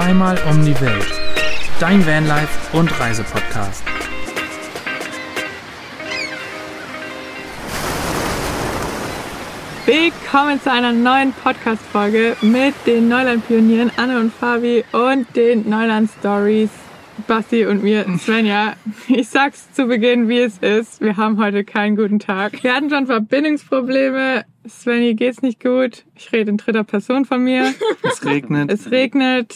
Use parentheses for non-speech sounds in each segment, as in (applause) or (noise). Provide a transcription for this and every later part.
Zweimal um die Welt. Dein Vanlife und Reisepodcast. Willkommen zu einer neuen Podcast-Folge mit den Neuland-Pionieren Anne und Fabi und den Neuland-Stories Basti und mir, Svenja. Ich sag's zu Beginn, wie es ist. Wir haben heute keinen guten Tag. Wir hatten schon Verbindungsprobleme. Svenny geht's nicht gut. Ich rede in dritter Person von mir. Es regnet. Es regnet.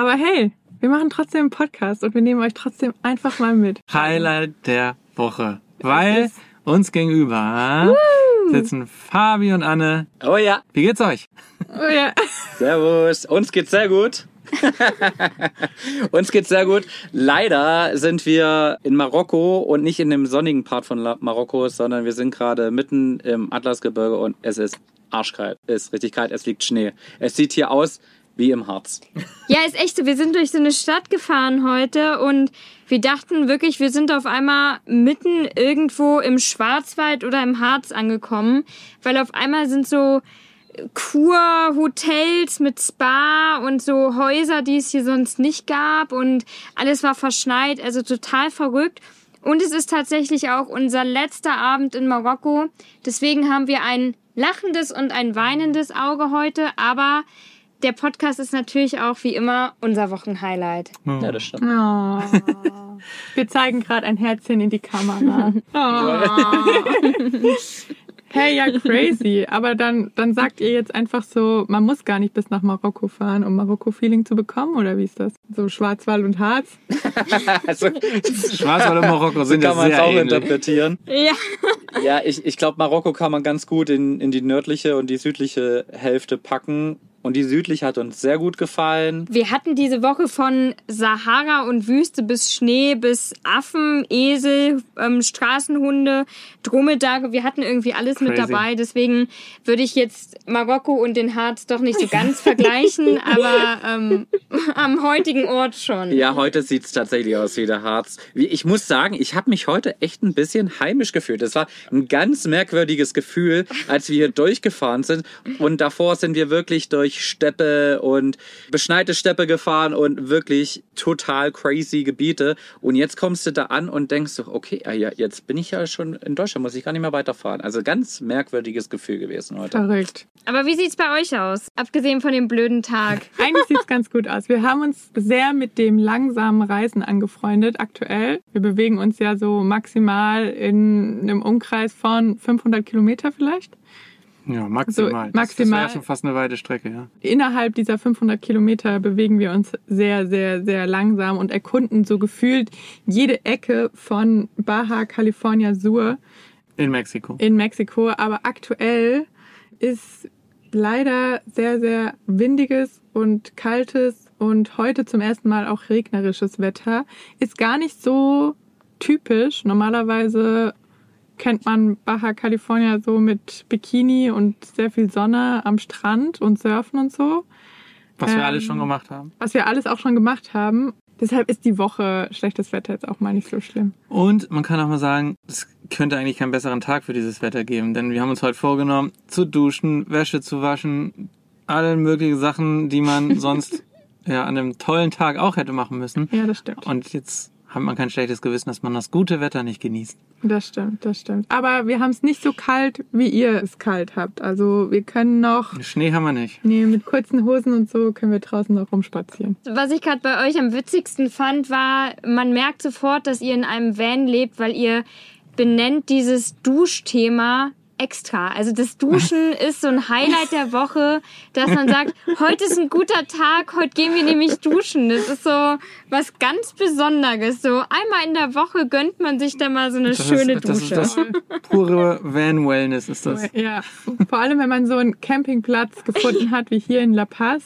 Aber hey, wir machen trotzdem einen Podcast und wir nehmen euch trotzdem einfach mal mit. Highlight der Woche. Weil uns gegenüber sitzen Fabi und Anne. Oh ja, Wie geht's euch? Oh ja. servus. Uns geht's sehr gut. (laughs) Uns geht's sehr gut. Leider sind wir in Marokko und nicht in dem sonnigen Part von Marokko, sondern wir sind gerade mitten im Atlasgebirge und es ist arschkalt. Es ist richtig kalt, es liegt Schnee. Es sieht hier aus wie im Harz. Ja, ist echt so. Wir sind durch so eine Stadt gefahren heute und wir dachten wirklich, wir sind auf einmal mitten irgendwo im Schwarzwald oder im Harz angekommen, weil auf einmal sind so Kurhotels mit Spa und so Häuser, die es hier sonst nicht gab und alles war verschneit, also total verrückt. Und es ist tatsächlich auch unser letzter Abend in Marokko. Deswegen haben wir ein lachendes und ein weinendes Auge heute, aber der Podcast ist natürlich auch wie immer unser Wochenhighlight. Ja, das stimmt. Oh. Wir zeigen gerade ein Herzchen in die Kamera. (laughs) Oh. Hey, ja, crazy. Aber dann, dann sagt ihr jetzt einfach so, man muss gar nicht bis nach Marokko fahren, um Marokko-Feeling zu bekommen, oder wie ist das? So Schwarzwald und Harz? (laughs) Also, Schwarzwald und Marokko so sind kann ja man es auch ähnlich. interpretieren. Ja. Ja, ich, ich glaube, Marokko kann man ganz gut in, in die nördliche und die südliche Hälfte packen. Und die südliche hat uns sehr gut gefallen. Wir hatten diese Woche von Sahara und Wüste bis Schnee, bis Affen, Esel, ähm, Straßenhunde, Dromedare. Wir hatten irgendwie alles mit Crazy. dabei. Deswegen würde ich jetzt Marokko und den Harz doch nicht so ganz (laughs) vergleichen, aber ähm, (laughs) am heutigen Ort schon. Ja, heute sieht's tatsächlich aus wie der Harz. Ich muss sagen, ich habe mich heute echt ein bisschen heimisch gefühlt. Es war ein ganz merkwürdiges Gefühl, als wir hier durchgefahren sind. Und davor sind wir wirklich durch Steppe und beschneite Steppe gefahren und wirklich total crazy Gebiete. Und jetzt kommst du da an und denkst so, okay, ah ja, jetzt bin ich ja schon in Deutschland, muss ich gar nicht mehr weiterfahren. Also ganz merkwürdiges Gefühl gewesen heute. Verrückt. Aber wie sieht's bei euch aus? Abgesehen von dem blöden Tag. (laughs) Eigentlich sieht's ganz gut aus. Wir haben uns sehr mit dem langsamen Reisen angefreundet aktuell. Wir bewegen uns ja so maximal in einem Umkreis von 500 Kilometer vielleicht. Ja, maximal. So, Das maximal. wäre ja schon fast eine weite Strecke, ja. Innerhalb dieser 500 Kilometer bewegen wir uns sehr, sehr, sehr langsam und erkunden so gefühlt jede Ecke von Baja California Sur In Mexiko. in Mexiko. Aber aktuell ist leider sehr, sehr windiges und kaltes und heute zum ersten Mal auch regnerisches Wetter. Ist gar nicht so typisch. Normalerweise kennt man Baja California so mit Bikini und sehr viel Sonne am Strand und Surfen und so. Was wir Ähm, alles schon gemacht haben. Was wir alles auch schon gemacht haben. Deshalb ist die Woche schlechtes Wetter jetzt auch mal nicht so schlimm. Und man kann auch mal sagen, es könnte eigentlich keinen besseren Tag für dieses Wetter geben, denn wir haben uns heute vorgenommen, zu duschen, Wäsche zu waschen, alle möglichen Sachen, die man sonst (laughs) ja an einem tollen Tag auch hätte machen müssen. Ja, das stimmt. Und jetzt hat man kein schlechtes Gewissen, dass man das gute Wetter nicht genießt. Das stimmt, das stimmt. Aber wir haben es nicht so kalt, wie ihr es kalt habt. Also wir können noch, Schnee haben wir nicht. nee, mit kurzen Hosen und so können wir draußen noch rumspazieren. Was ich gerade bei euch am witzigsten fand, war, man merkt sofort, dass ihr in einem Van lebt, weil ihr benennt dieses Duschthema extra. Also das Duschen (laughs) ist so ein Highlight der Woche, dass man sagt, heute ist ein guter Tag, heute gehen wir nämlich duschen. Das ist so was ganz Besonderes. So einmal in der Woche gönnt man sich da mal so eine Das schöne ist, das Dusche. ist das pure Van-Wellness ist das. Ja, vor allem wenn man so einen Campingplatz gefunden hat, wie hier in La Paz,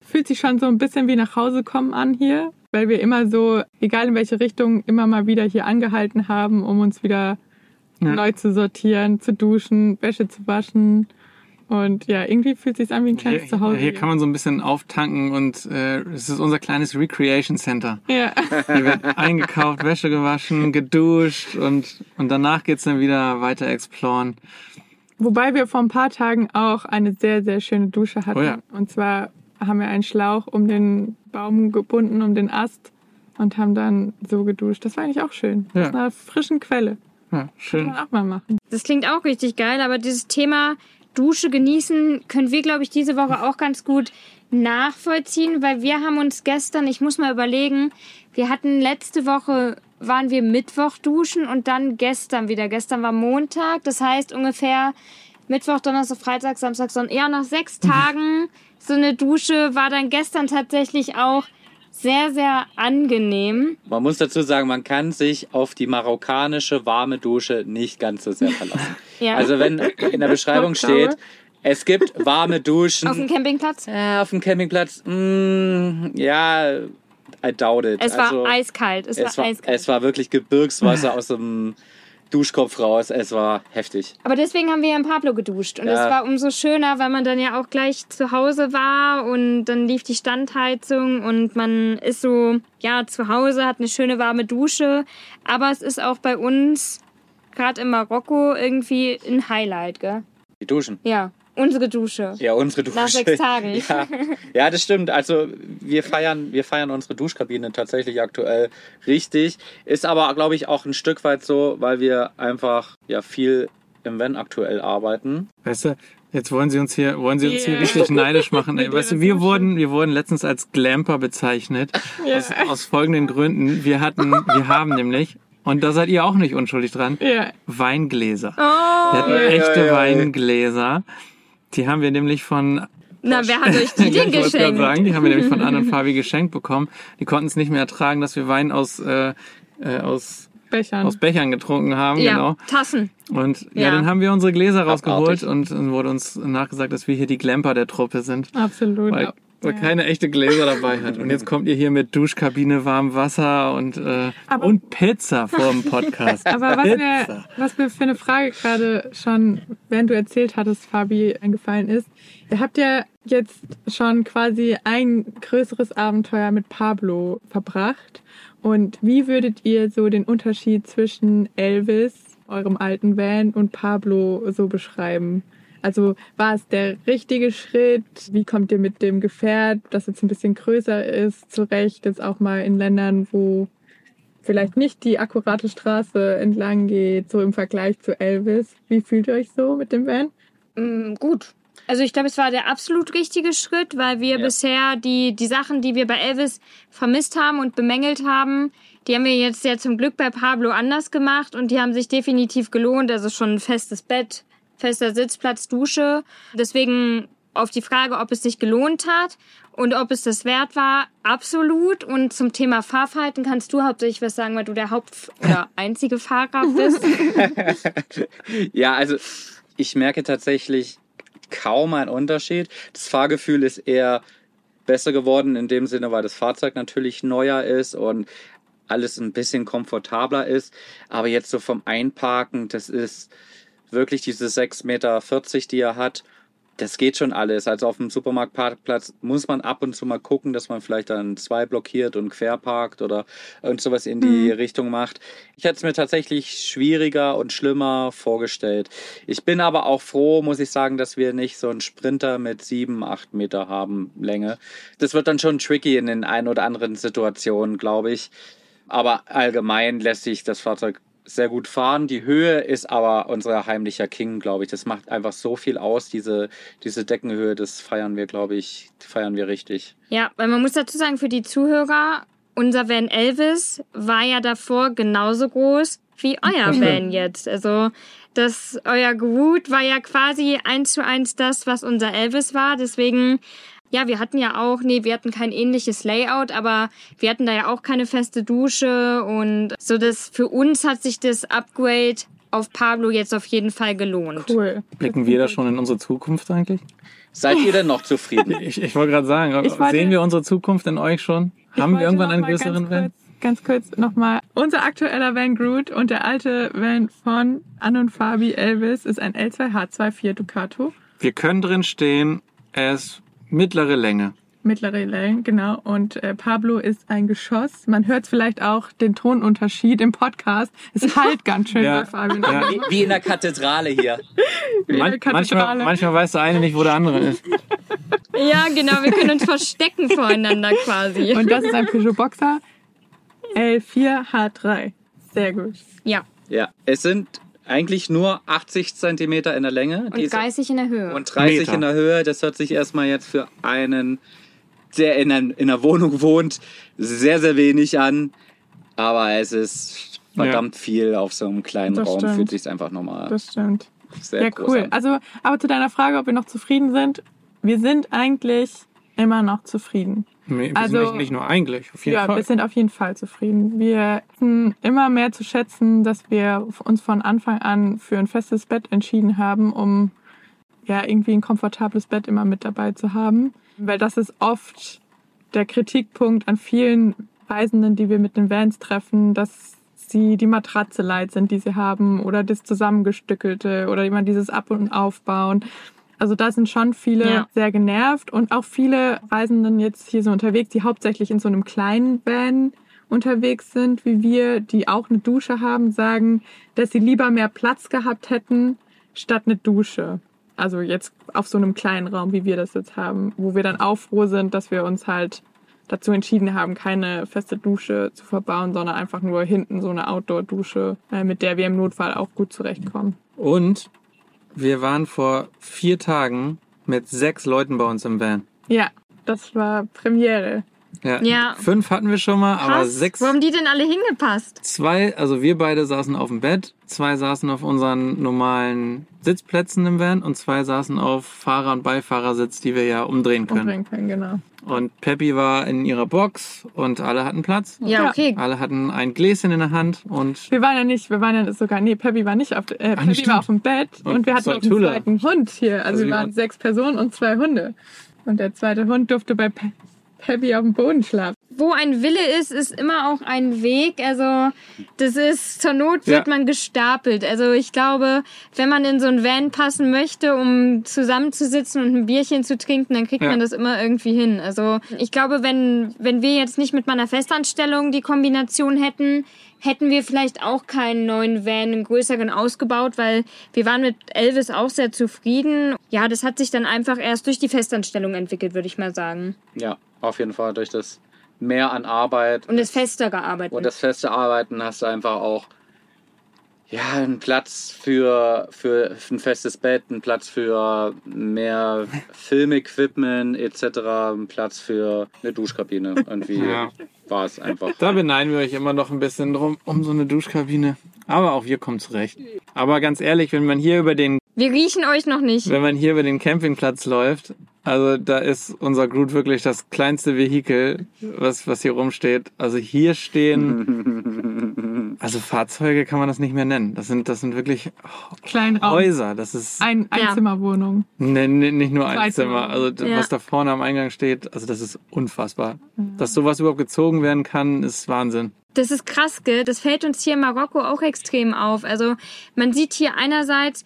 fühlt sich schon so ein bisschen wie nach Hause kommen an hier, weil wir immer so, egal in welche Richtung, immer mal wieder hier angehalten haben, um uns wieder Ja. neu zu sortieren, zu duschen, Wäsche zu waschen. Und ja, irgendwie fühlt es sich an wie ein Hier, kleines Zuhause. hier kann man so ein bisschen auftanken und äh, es ist unser kleines Recreation Center. ja. Hier wird eingekauft, Wäsche gewaschen, geduscht und, und danach geht's dann wieder weiter exploren. Wobei wir vor ein paar Tagen auch eine sehr, sehr schöne Dusche hatten. Oh ja. Und zwar haben wir einen Schlauch um den Baum gebunden, um den Ast und haben dann so geduscht. Das war eigentlich auch schön. Ja. Aus einer frischen Quelle. Ja, Kann schön. man auch mal machen. Das klingt auch richtig geil, aber dieses Thema Dusche genießen können wir, glaube ich, diese Woche auch ganz gut nachvollziehen, weil wir haben uns gestern, ich muss mal überlegen, wir hatten letzte Woche, waren wir Mittwoch duschen und dann gestern wieder. Gestern war Montag, das heißt ungefähr Mittwoch, Donnerstag, Freitag, Samstag, Sonntag, eher nach sechs (laughs) Tagen. So eine Dusche war dann gestern tatsächlich auch sehr, sehr angenehm. Man muss dazu sagen, man kann sich auf die marokkanische warme Dusche nicht ganz so sehr verlassen. (laughs) Ja. Also wenn in der Beschreibung steht, es gibt warme Duschen Auf dem Campingplatz. äh, auf dem Campingplatz, mm, ja, I doubt it. Es war also, eiskalt. Es, es war war, eiskalt. es war wirklich Gebirgswasser aus dem Duschkopf raus. Es war heftig. Aber deswegen haben wir ja in Pablo geduscht. Und es Ja. war umso schöner, weil man dann ja auch gleich zu Hause war und dann lief die Standheizung und man ist so, ja, zu Hause, hat eine schöne warme Dusche. Aber es ist auch bei uns, gerade in Marokko, irgendwie ein Highlight, gell? Die Duschen. Ja, unsere Dusche. Ja, unsere Dusche. Nach sechs Tagen. (laughs) Ja, ja, das stimmt. Also wir feiern, wir feiern unsere Duschkabine tatsächlich aktuell richtig. Ist aber, glaube ich, auch ein Stück weit so, weil wir einfach ja viel im Van aktuell arbeiten. Weißt du, jetzt wollen sie uns hier, wollen sie uns hier Yeah. richtig neidisch machen. Ey, (laughs) weißt du, wir wurden, wir wurden letztens als Glamper bezeichnet. Ja. Aus, aus folgenden Gründen. Wir hatten, wir haben nämlich, und da seid ihr auch nicht unschuldig dran, Ja. Weingläser. Oh, Wir hatten echte. Weingläser. Die haben wir nämlich von na, wer hat euch die (laughs) denn ich wollte geschenkt? sagen, die haben wir nämlich von Anne und (laughs) Fabi geschenkt bekommen. Die konnten es nicht mehr ertragen, dass wir Wein aus, äh, äh, aus, Bechern. aus Bechern getrunken haben. Ja, Genau. Tassen. Und ja. Ja. dann haben wir unsere Gläser rausgeholt Abartig. und dann wurde uns nachgesagt, dass wir hier die Glamper der Truppe sind. Absolut. Weil, weil keine echte Gläser dabei hat. Und jetzt kommt ihr hier mit Duschkabine, warmem Wasser und, äh, Aber- und Pizza vor dem Podcast. (laughs) Aber was mir, was mir für eine Frage gerade schon, während du erzählt hattest, Fabi, eingefallen ist, ihr habt ja jetzt schon quasi ein größeres Abenteuer mit Pablo verbracht. Und wie würdet ihr so den Unterschied zwischen Elvis, eurem alten Van, und Pablo so beschreiben? Also war es der richtige Schritt? Wie kommt ihr mit dem Gefährt, das jetzt ein bisschen größer ist, zurecht? Jetzt auch mal in Ländern, wo vielleicht nicht die akkurate Straße entlang geht, so im Vergleich zu Elvis. Wie fühlt ihr euch so mit dem Van? Mm, gut. Also ich glaube, es war der absolut richtige Schritt, weil wir Ja. bisher die, die Sachen, die wir bei Elvis vermisst haben und bemängelt haben, die haben wir jetzt ja zum Glück bei Pablo anders gemacht und die haben sich definitiv gelohnt. Also schon ein festes Bett, fester Sitzplatz, Dusche. Deswegen auf die Frage, ob es sich gelohnt hat und ob es das wert war, absolut. Und zum Thema Fahrverhalten kannst du hauptsächlich was sagen, weil du der Haupt- oder (laughs) einzige Fahrer bist. (laughs) Ja, also ich merke tatsächlich kaum einen Unterschied. Das Fahrgefühl ist eher besser geworden in dem Sinne, weil das Fahrzeug natürlich neuer ist und alles ein bisschen komfortabler ist. Aber jetzt so vom Einparken, das ist wirklich diese 6,40 Meter, die er hat. Das geht schon alles. Also auf dem Supermarktparkplatz muss man ab und zu mal gucken, dass man vielleicht dann zwei blockiert und quer parkt oder irgend sowas in die Richtung macht. Ich hätte es mir tatsächlich schwieriger und schlimmer vorgestellt. Ich bin aber auch froh, muss ich sagen, dass wir nicht so einen Sprinter mit sieben, acht Meter haben Länge. Das wird dann schon tricky in den ein oder anderen Situationen, glaube ich. Aber allgemein lässt sich das Fahrzeug sehr gut fahren. Die Höhe ist aber unser heimlicher King, glaube ich. Das macht einfach so viel aus, diese, diese Deckenhöhe. Das feiern wir, glaube ich, feiern wir richtig. Ja, weil man muss dazu sagen, für die Zuhörer, unser Van Elvis war ja davor genauso groß wie euer (laughs) Van jetzt. Also das euer Groot war ja quasi eins zu eins das, was unser Elvis war. Deswegen, ja, wir hatten ja auch, nee, wir hatten kein ähnliches Layout, aber wir hatten da ja auch keine feste Dusche und so das für uns hat sich das Upgrade auf Pablo jetzt auf jeden Fall gelohnt. Cool. Blicken wir da schon in unsere Zukunft eigentlich? Seid ihr denn noch zufrieden? (laughs) Ich, ich wollte gerade sagen, Ich wollte- sehen wir unsere Zukunft in euch schon? Ich Haben wir irgendwann einen größeren ganz Van? kurz, Ganz kurz nochmal. Unser aktueller Van Groot und der alte Van von Anne und Fabi Elvis ist ein L2H24 Ducato. Wir können drin stehen, er ist mittlere Länge. Mittlere Länge, genau. Und äh, Pablo ist ein Geschoss. Man hört vielleicht auch den Tonunterschied im Podcast. Es (laughs) halt ganz schön Ja. bei Fabi. Ja. Wie, wie in der Kathedrale hier. (laughs) Wie Man, manchmal, Kathedrale. manchmal weiß der eine nicht, wo der andere ist. (laughs) Ja, genau, wir können uns verstecken voreinander quasi. Und das ist ein Peugeot Boxer L4 H3. Sehr gut. ja, Ja, es sind eigentlich nur 80 Zentimeter in der Länge. und diese- 30 in der Höhe. und 30 Meter. in der Höhe. Das hört sich erstmal jetzt für einen, der in, ein, in einer Wohnung wohnt, sehr, sehr wenig an. Aber es ist verdammt viel auf so einem kleinen Das Raum. stimmt. Fühlt sich einfach nochmal Das stimmt. sehr ja, groß cool. an. Also, aber zu deiner Frage, ob wir noch zufrieden sind. Wir sind eigentlich immer noch zufrieden. Nee, wir Also- sind nicht, nicht nur eigentlich, auf jeden ja, Fall. wir sind auf jeden Fall zufrieden. Wir wissen immer mehr zu schätzen, dass wir uns von Anfang an für ein festes Bett entschieden haben, um ja irgendwie ein komfortables Bett immer mit dabei zu haben. Weil das ist oft der Kritikpunkt an vielen Reisenden, die wir mit den Vans treffen, dass sie die Matratze leid sind, die sie haben, oder das Zusammengestückelte oder immer dieses Ab- und Aufbauen. Also da sind schon viele Ja. sehr genervt und auch viele Reisenden jetzt hier so unterwegs, die hauptsächlich in so einem kleinen Van unterwegs sind, wie wir, die auch eine Dusche haben, sagen, dass sie lieber mehr Platz gehabt hätten statt eine Dusche. Also jetzt auf so einem kleinen Raum, wie wir das jetzt haben, wo wir dann auch froh sind, dass wir uns halt dazu entschieden haben, keine feste Dusche zu verbauen, sondern einfach nur hinten so eine Outdoor-Dusche, äh, mit der wir im Notfall auch gut zurechtkommen. Und wir waren vor vier Tagen mit sechs Leuten bei uns im Van. Ja, das war Premiere. Ja. Ja. Fünf hatten wir schon mal, aber Krass. sechs. Wo haben die denn alle hingepasst? Zwei, also wir beide saßen auf dem Bett, zwei saßen auf unseren normalen Sitzplätzen im Van und zwei saßen auf Fahrer- und Beifahrersitz, die wir ja umdrehen können. Umbringen können, genau. Und Peppi war in ihrer Box und alle hatten Platz. Ja, Ja. okay. Alle hatten ein Gläschen in der Hand und Wir waren ja nicht, wir waren ja sogar, nee, Peppi war nicht auf, äh, Peppi stimmt. war auf dem Bett und, Und wir hatten einen zweiten Hund hier. Also, Also wir waren- sechs Personen und zwei Hunde. Und der zweite Hund durfte bei Pe Peppi auf dem Boden schlafen. Wo ein Wille ist, ist immer auch ein Weg. Also das ist, zur Not wird Ja. man gestapelt. Also ich glaube, wenn man in so ein Van passen möchte, um zusammenzusitzen und ein Bierchen zu trinken, dann kriegt Ja. man das immer irgendwie hin. Also ich glaube, wenn, wenn wir jetzt nicht mit meiner Festanstellung die Kombination hätten, hätten wir vielleicht auch keinen neuen Van, einen größeren ausgebaut, weil wir waren mit Elvis auch sehr zufrieden. Ja, das hat sich dann einfach erst durch die Festanstellung entwickelt, würde ich mal sagen. Ja, auf jeden Fall durch das Mehr an Arbeit Und das fester gearbeitet. und das feste Arbeiten hast du einfach auch ja, einen Platz für, für ein festes Bett, einen Platz für mehr (laughs) Filmequipment etc., einen Platz für eine Duschkabine. Irgendwie Ja. war es einfach. da beneiden wir euch immer noch ein bisschen drum um so eine Duschkabine. Aber auch wir kommen zurecht. Aber ganz ehrlich, wenn man hier über den, Wir riechen euch noch nicht. wenn man hier über den Campingplatz läuft, also da ist unser Groot wirklich das kleinste Vehikel, was, was hier rumsteht. Also hier stehen, (laughs) also Fahrzeuge kann man das nicht mehr nennen. Das sind, das sind wirklich Kleinen Raum. Häuser. Das ist Ein Ja. Einzimmerwohnung. Nee, nee, nicht nur ein Zimmer. Also Ja. was da vorne am Eingang steht, also das ist unfassbar. Dass sowas überhaupt gezogen werden kann, ist Wahnsinn. Das ist krass, gell? Das fällt uns hier in Marokko auch extrem auf. Also man sieht hier einerseits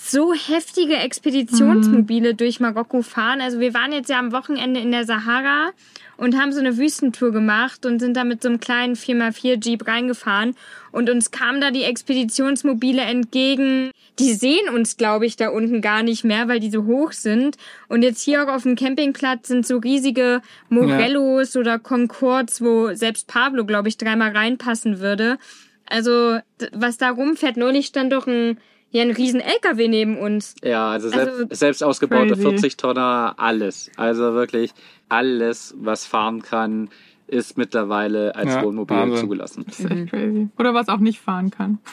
so heftige Expeditionsmobile durch Marokko fahren. Also wir waren jetzt ja am Wochenende in der Sahara und haben so eine Wüstentour gemacht und sind da mit so einem kleinen 4x4 Jeep reingefahren und uns kamen da die Expeditionsmobile entgegen. Die sehen uns, glaube ich, da unten gar nicht mehr, weil die so hoch sind. Und jetzt hier auch auf dem Campingplatz sind so riesige Morellos oder Concords, wo selbst Pablo, glaube ich, dreimal reinpassen würde. Also, was da rumfährt, neulich stand doch ein, ja, ein riesen LKW neben uns. Ja, also selbst, Also, selbst ausgebaute crazy. 40 Tonner, alles. Also wirklich alles, was fahren kann, ist mittlerweile als Ja, Wohnmobil Wahnsinn. zugelassen. Das ist echt crazy. Oder was auch nicht fahren kann. (laughs)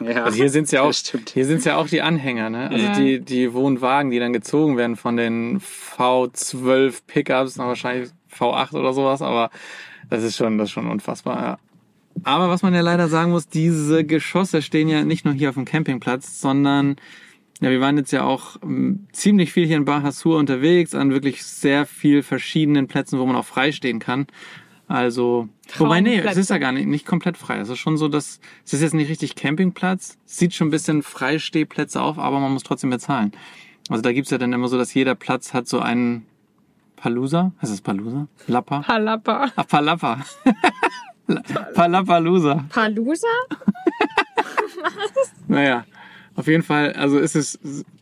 Ja, Also hier sind's ja auch, das stimmt. hier sind's ja auch die Anhänger, ne? Also Ja. die, die Wohnwagen, die dann gezogen werden von den V12 Pickups, wahrscheinlich V8 oder sowas, aber das ist schon, das ist schon unfassbar, ja. Aber was man ja leider sagen muss, diese Geschosse stehen ja nicht nur hier auf dem Campingplatz, sondern ja, wir waren jetzt ja auch ähm, ziemlich viel hier in Bahasur unterwegs, an wirklich sehr viel verschiedenen Plätzen, wo man auch frei stehen kann. Also, wobei, nee, es Traumplätze. ist ja gar nicht, nicht komplett frei. Es ist schon so, dass, es ist jetzt nicht richtig Campingplatz. Sieht schon ein bisschen Freistehplätze auf, aber man muss trotzdem bezahlen. Also da gibt's ja dann immer so, dass jeder Platz hat so einen Palusa. Heißt das Palusa? Lappa? Palappa. Ach, (laughs) (laughs) Palappa. Palappalusa. Palusa? (laughs) Naja, auf jeden Fall, also ist es,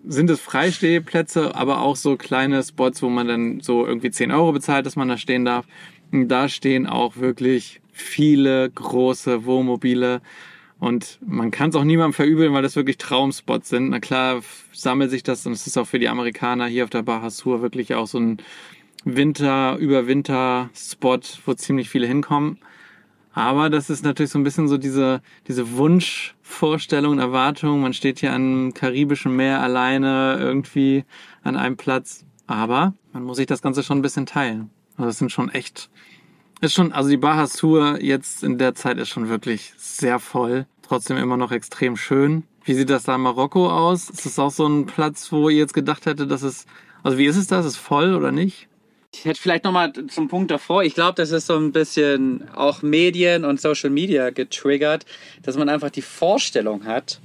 sind es Freistehplätze, aber auch so kleine Spots, wo man dann so irgendwie 10 Euro bezahlt, dass man da stehen darf. Und da stehen auch wirklich viele große Wohnmobile. Und man kann es auch niemandem verübeln, weil das wirklich Traumspots sind. Na klar sammelt sich das und es ist auch für die Amerikaner hier auf der Baja Sur wirklich auch so ein Winter, Überwinter-Spot, wo ziemlich viele hinkommen. Aber das ist natürlich so ein bisschen so diese, diese Wunschvorstellung, Erwartung. Man steht hier am karibischen Meer alleine irgendwie an einem Platz. Aber man muss sich das Ganze schon ein bisschen teilen. Also das sind schon echt, ist schon, also die Baja Sur jetzt in der Zeit ist schon wirklich sehr voll. Trotzdem immer noch extrem schön. Wie sieht das da in Marokko aus? Ist das auch so ein Platz, wo ihr jetzt gedacht hättet, dass es, also wie ist es da? Ist es voll oder nicht? Ich hätte vielleicht nochmal zum Punkt davor. Ich glaube, das ist so ein bisschen auch Medien und Social Media getriggert, dass man einfach die Vorstellung hat,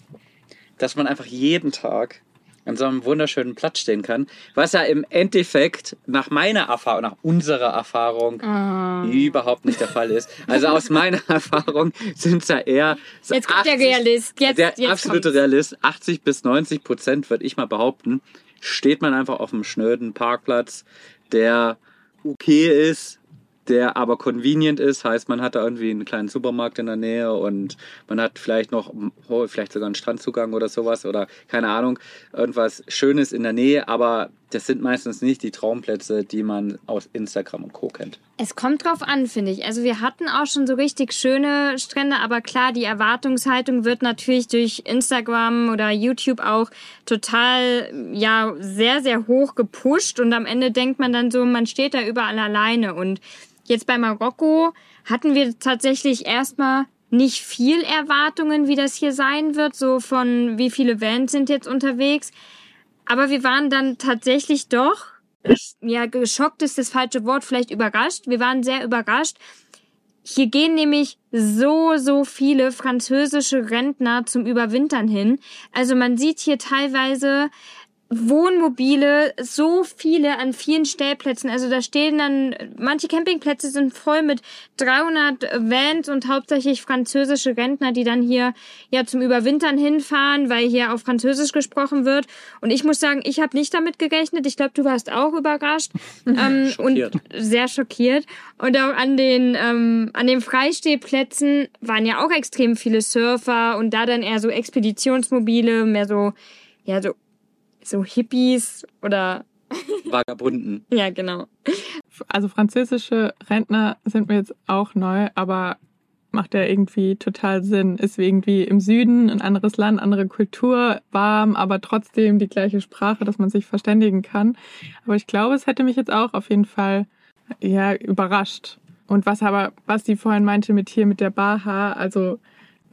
dass man einfach jeden Tag an so einem wunderschönen Platz stehen kann, was ja im Endeffekt nach meiner Erfahrung, nach unserer Erfahrung Ah. überhaupt nicht der Fall ist. Also aus meiner (laughs) Erfahrung sind es ja eher so Jetzt kommt der Realist. Jetzt, der jetzt absolute kommt's. Realist, 80 bis 90 Prozent, würde ich mal behaupten, steht man einfach auf einem schnöden Parkplatz, der okay ist, der aber convenient ist. Heißt, man hat da irgendwie einen kleinen Supermarkt in der Nähe und man hat vielleicht noch, oh, vielleicht sogar einen Strandzugang oder sowas oder keine Ahnung, irgendwas Schönes in der Nähe, aber das sind meistens nicht die Traumplätze, die man aus Instagram und Co. kennt. Es kommt drauf an, finde ich. Also wir hatten auch schon so richtig schöne Strände, aber klar, die Erwartungshaltung wird natürlich durch Instagram oder YouTube auch total, ja, sehr, sehr hoch gepusht und am Ende denkt man dann so, man steht da überall alleine und jetzt bei Marokko hatten wir tatsächlich erstmal nicht viel Erwartungen, wie das hier sein wird, so von wie viele Vans sind jetzt unterwegs. Aber wir waren dann tatsächlich doch ja, geschockt ist das falsche Wort, vielleicht überrascht. Wir waren sehr überrascht. Hier gehen nämlich so, so viele französische Rentner zum Überwintern hin. Also man sieht hier teilweise Wohnmobile, so viele an vielen Stellplätzen. Also da stehen dann, manche Campingplätze sind voll mit 300 Vans und hauptsächlich französische Rentner, die dann hier ja zum Überwintern hinfahren, weil hier auf Französisch gesprochen wird. Und ich muss sagen, ich habe nicht damit gerechnet. Ich glaube, du warst auch überrascht (laughs) ähm, Schockiert. und sehr schockiert. Und auch an den ähm, an den Freistehplätzen waren ja auch extrem viele Surfer und da dann eher so Expeditionsmobile, mehr so ja so so Hippies oder (laughs) Vagabunden. ja genau. Also französische Rentner sind mir jetzt auch neu, aber macht ja irgendwie total Sinn. Ist wie irgendwie im Süden ein anderes Land, andere Kultur, warm, aber trotzdem die gleiche Sprache, dass man sich verständigen kann. Aber ich glaube, es hätte mich jetzt auch auf jeden Fall ja überrascht. Und was aber, was die vorhin meinte mit hier mit der Baha, also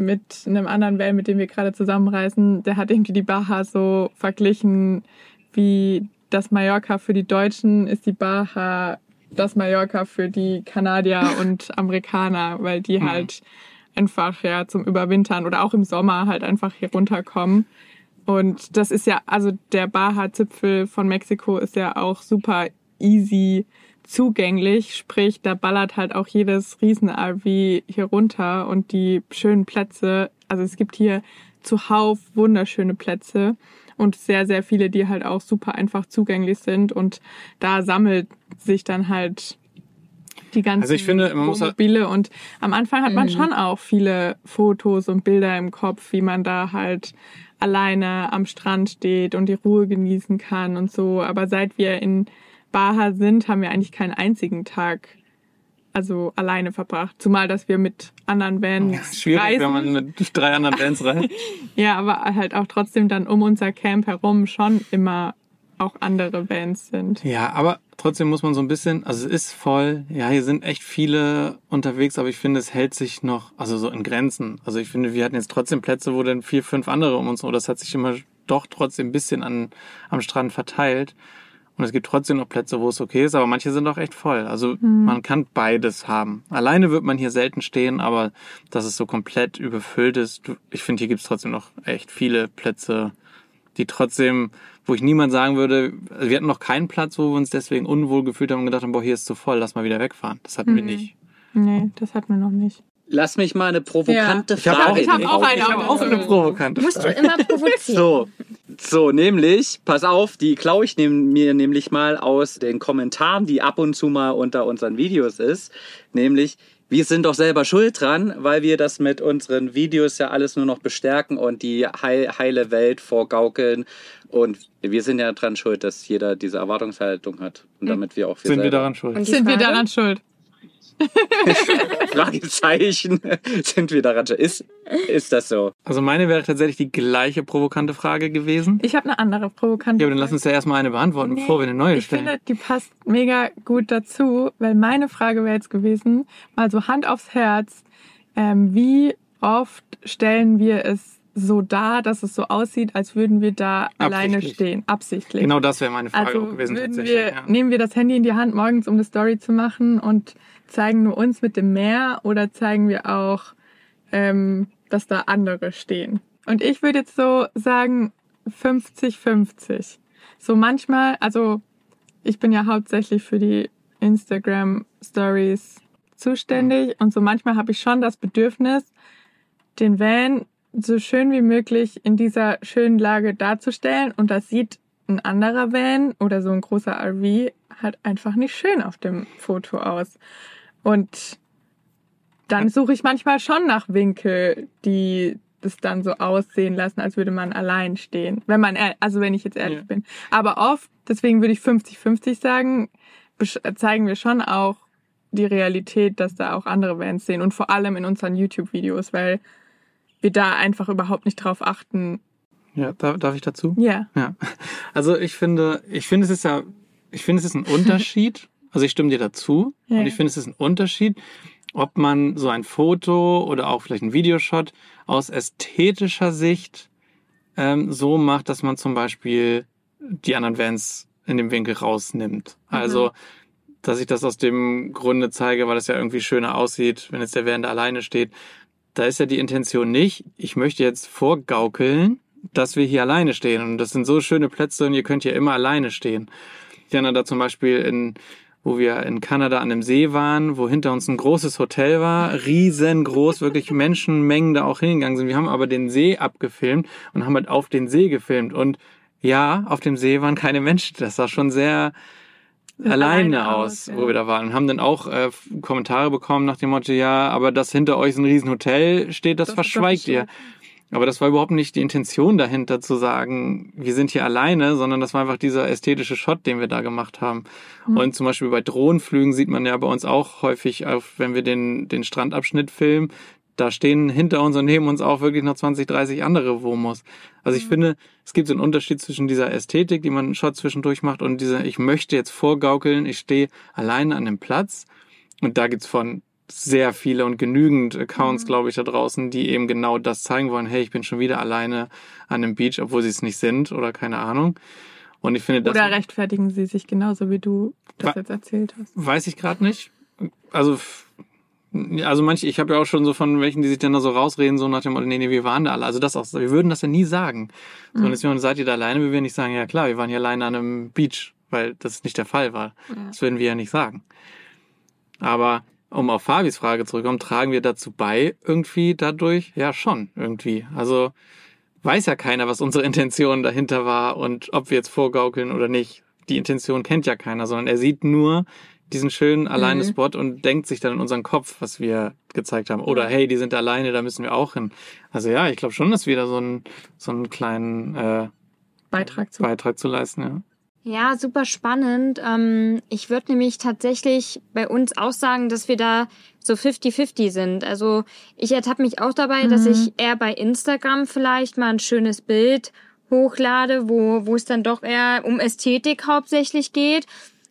mit einem anderen Van, mit dem wir gerade zusammenreisen, der hat irgendwie die Baha so verglichen wie das Mallorca für die Deutschen ist die Baha das Mallorca für die Kanadier (laughs) und Amerikaner, weil die Mhm. halt einfach ja zum Überwintern oder auch im Sommer halt einfach hier runterkommen. Und das ist ja, also der Baja-Zipfel von Mexiko ist ja auch super easy zugänglich, sprich, da ballert halt auch jedes Riesen-RV hier runter und die schönen Plätze, also es gibt hier zuhauf wunderschöne Plätze und sehr, sehr viele, die halt auch super einfach zugänglich sind und da sammelt sich dann halt die ganzen Also ich finde, man muss halt- Wohnmobile und am Anfang hat man schon auch viele Fotos und Bilder im Kopf, wie man da halt alleine am Strand steht und die Ruhe genießen kann und so. Aber seit wir in Baja sind, haben wir eigentlich keinen einzigen Tag also alleine verbracht. Zumal, dass wir mit anderen Vans Ja, ist schwierig, reisen. wenn man mit drei anderen Bands (laughs) rein. Ja, aber halt auch trotzdem dann um unser Camp herum schon immer auch andere Bands sind. Ja, aber trotzdem muss man so ein bisschen, also es ist voll, ja, hier sind echt viele unterwegs, aber ich finde, es hält sich noch, also so in Grenzen. Also ich finde, wir hatten jetzt trotzdem Plätze, wo dann vier, fünf andere um uns, oder das hat sich immer doch trotzdem ein bisschen an, am Strand verteilt. Und es gibt trotzdem noch Plätze, wo es okay ist, aber manche sind auch echt voll. Also man kann beides haben. Alleine wird man hier selten stehen, aber dass es so komplett überfüllt ist, ich finde, hier gibt es trotzdem noch echt viele Plätze, die trotzdem, wo ich niemand sagen würde, also wir hatten noch keinen Platz, wo wir uns deswegen unwohl gefühlt haben und gedacht haben, boah, hier ist zu voll, lass mal wieder wegfahren. Das hatten wir Mhm. nicht. Nee, das hatten wir noch nicht. Lass mich mal eine provokante Ja. Ich habe Frage auch, Ich hab in den auch ich hab Augen. auch eine provokante Musst du Frage. immer provozieren. So, so, nämlich, pass auf, die klaue ich nehm, mir nämlich mal aus den Kommentaren, die ab und zu mal unter unseren Videos ist. Nämlich, wir sind doch selber schuld dran, weil wir das mit unseren Videos ja alles nur noch bestärken und die heil, heile Welt vorgaukeln. Und wir sind ja dran schuld, dass jeder diese Erwartungshaltung hat. Und damit wir auch wir Sind wir selber- daran schuld? Sind wir Frage? daran schuld? (laughs) Fragezeichen. sind wir daran schuld? Ist, ist das so? Also meine wäre tatsächlich die gleiche provokante Frage gewesen. Ich habe eine andere provokante Ja, aber dann lass uns ja erstmal eine beantworten, bevor wir eine neue Ich stellen. finde, die passt mega gut dazu, weil meine Frage wäre jetzt gewesen, mal so Hand aufs Herz, ähm, wie oft stellen wir es so dar, dass es so aussieht, als würden wir da alleine stehen, absichtlich. Genau das wäre meine Frage Also gewesen würden tatsächlich. wir, ja. nehmen wir das Handy in die Hand morgens, um eine Story zu machen und zeigen nur uns mit dem Meer oder zeigen wir auch, ähm, dass da andere stehen? Und ich würde jetzt so sagen 50-50. So manchmal, also ich bin ja hauptsächlich für die Instagram Stories zuständig und so manchmal habe ich schon das Bedürfnis, den Van so schön wie möglich in dieser schönen Lage darzustellen und das sieht ein anderer Van oder so ein großer RV halt einfach nicht schön auf dem Foto aus. Und dann suche ich manchmal schon nach Winkel, die das dann so aussehen lassen, als würde man allein stehen. Wenn man, also wenn ich jetzt ehrlich Ja. bin. Aber oft, deswegen würde ich 50-50 sagen, zeigen wir schon auch die Realität, dass da auch andere Bands sehen und vor allem in unseren YouTube-Videos, weil wir da einfach überhaupt nicht drauf achten. Ja, darf, darf ich dazu? Ja. Ja. Also ich finde, ich finde es ist ja, ich finde es ist ein (laughs) Unterschied. Also ich stimme dir dazu. Ja. Und ich finde es ist ein Unterschied, ob man so ein Foto oder auch vielleicht ein Videoshot aus ästhetischer Sicht ähm, so macht, dass man zum Beispiel die anderen Vans in dem Winkel rausnimmt. Also, dass ich das aus dem Grunde zeige, weil es ja irgendwie schöner aussieht, wenn jetzt der Van da alleine steht. Da ist ja die Intention nicht, ich möchte jetzt vorgaukeln, dass wir hier alleine stehen. Und das sind so schöne Plätze und ihr könnt hier immer alleine stehen. Ich erinnere da zum Beispiel in, wo wir in Kanada an einem See waren, wo hinter uns ein großes Hotel war, riesengroß, wirklich Menschenmengen da auch hingegangen sind. Wir haben aber den See abgefilmt und haben halt auf den See gefilmt. Und ja, auf dem See waren keine Menschen. Das sah schon sehr alleine, alleine aus, aus, ja. wo wir da waren. Und haben dann auch äh, Kommentare bekommen nach dem Motto, ja, aber das hinter euch ist ein Riesenhotel steht, das, Das verschweigt ihr. Aber das war überhaupt nicht die Intention dahinter zu sagen, wir sind hier alleine, sondern das war einfach dieser ästhetische Shot, den wir da gemacht haben. Und zum Beispiel bei Drohnenflügen sieht man ja bei uns auch häufig, auf, wenn wir den, den Strandabschnitt filmen, da stehen hinter uns und neben uns auch wirklich noch 20, 30 andere Womos. Also ich finde, es gibt so einen Unterschied zwischen dieser Ästhetik, die man einen Shot zwischendurch macht, und dieser, ich möchte jetzt vorgaukeln, ich stehe alleine an dem Platz. Und da gibt's von sehr viele und genügend Accounts, glaube ich, da draußen, die eben genau das zeigen wollen. Hey, ich bin schon wieder alleine an dem Beach, obwohl sie es nicht sind oder keine Ahnung. Und ich finde, das Oder rechtfertigen sie sich genauso, wie du das jetzt erzählt hast. weiß ich gerade nicht. Also, also manche, ich habe ja auch schon so von welchen, die sich dann da so rausreden, so nach dem Motto, nee, nee, wir waren da alle. Also das auch, wir würden das ja nie sagen. So, und deswegen seid ihr da alleine, wir würden nicht sagen, ja klar, wir waren hier alleine an einem Beach, weil das nicht der Fall war. Das würden wir ja nicht sagen. Aber um auf Fabis Frage zurückzukommen, tragen wir dazu bei, irgendwie dadurch? Ja, schon, irgendwie. Also weiß ja keiner, was unsere Intention dahinter war und ob wir jetzt vorgaukeln oder nicht. Die Intention kennt ja keiner, sondern er sieht nur diesen schönen alleine Spot und denkt sich dann in unseren Kopf, was wir gezeigt haben. Oder hey, die sind alleine, da müssen wir auch hin. Also ja, ich glaube schon, dass wir da so einen, so einen kleinen äh, Beitrag zu. Beitrag zu leisten, ja. Ja, super spannend. Ähm, ich würde nämlich tatsächlich bei uns auch sagen, dass wir da so 50-50 sind. Also ich ertappe mich auch dabei, dass ich eher bei Instagram vielleicht mal ein schönes Bild hochlade, wo, wo es dann doch eher um Ästhetik hauptsächlich geht.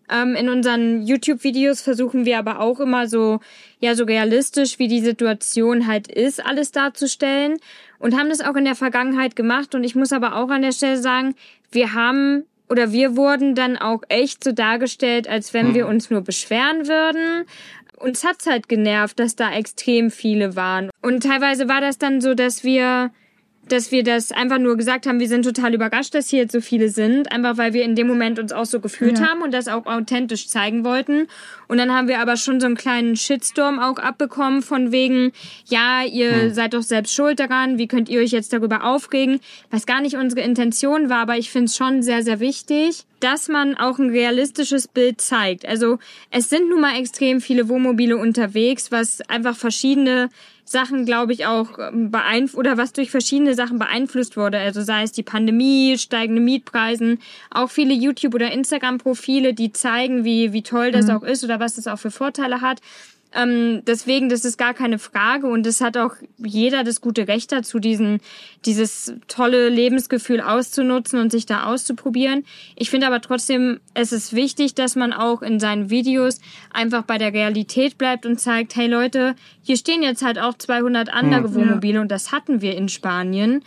Ähm, in unseren YouTube-Videos versuchen wir aber auch immer so, ja, so realistisch, wie die Situation halt ist, alles darzustellen und haben das auch in der Vergangenheit gemacht. Und ich muss aber auch an der Stelle sagen, wir haben oder wir wurden dann auch echt so dargestellt, als wenn wir uns nur beschweren würden. Uns hat's halt genervt, dass da extrem viele waren. Und teilweise war das dann so, dass wir dass wir das einfach nur gesagt haben, wir sind total überrascht, dass hier jetzt so viele sind, einfach weil wir in dem Moment uns auch so gefühlt Ja. haben und das auch authentisch zeigen wollten. Und dann haben wir aber schon so einen kleinen Shitstorm auch abbekommen von wegen, ja, ihr seid doch selbst schuld daran, wie könnt ihr euch jetzt darüber aufregen, was gar nicht unsere Intention war, aber ich finde es schon sehr, sehr wichtig, dass man auch ein realistisches Bild zeigt. Also es sind nun mal extrem viele Wohnmobile unterwegs, was einfach verschiedene Sachen, glaube ich, auch beeinflusst oder was durch verschiedene Sachen beeinflusst wurde. Also sei es die Pandemie, steigende Mietpreisen, auch viele YouTube- oder Instagram-Profile, die zeigen, wie, wie toll das auch ist oder was das auch für Vorteile hat. Ähm, deswegen, das ist gar keine Frage und es hat auch jeder das gute Recht dazu, diesen, dieses tolle Lebensgefühl auszunutzen und sich da auszuprobieren. Ich finde aber trotzdem, es ist wichtig, dass man auch in seinen Videos einfach bei der Realität bleibt und zeigt, hey Leute, hier stehen jetzt halt auch 200 andere Wohnmobile und das hatten wir in Spanien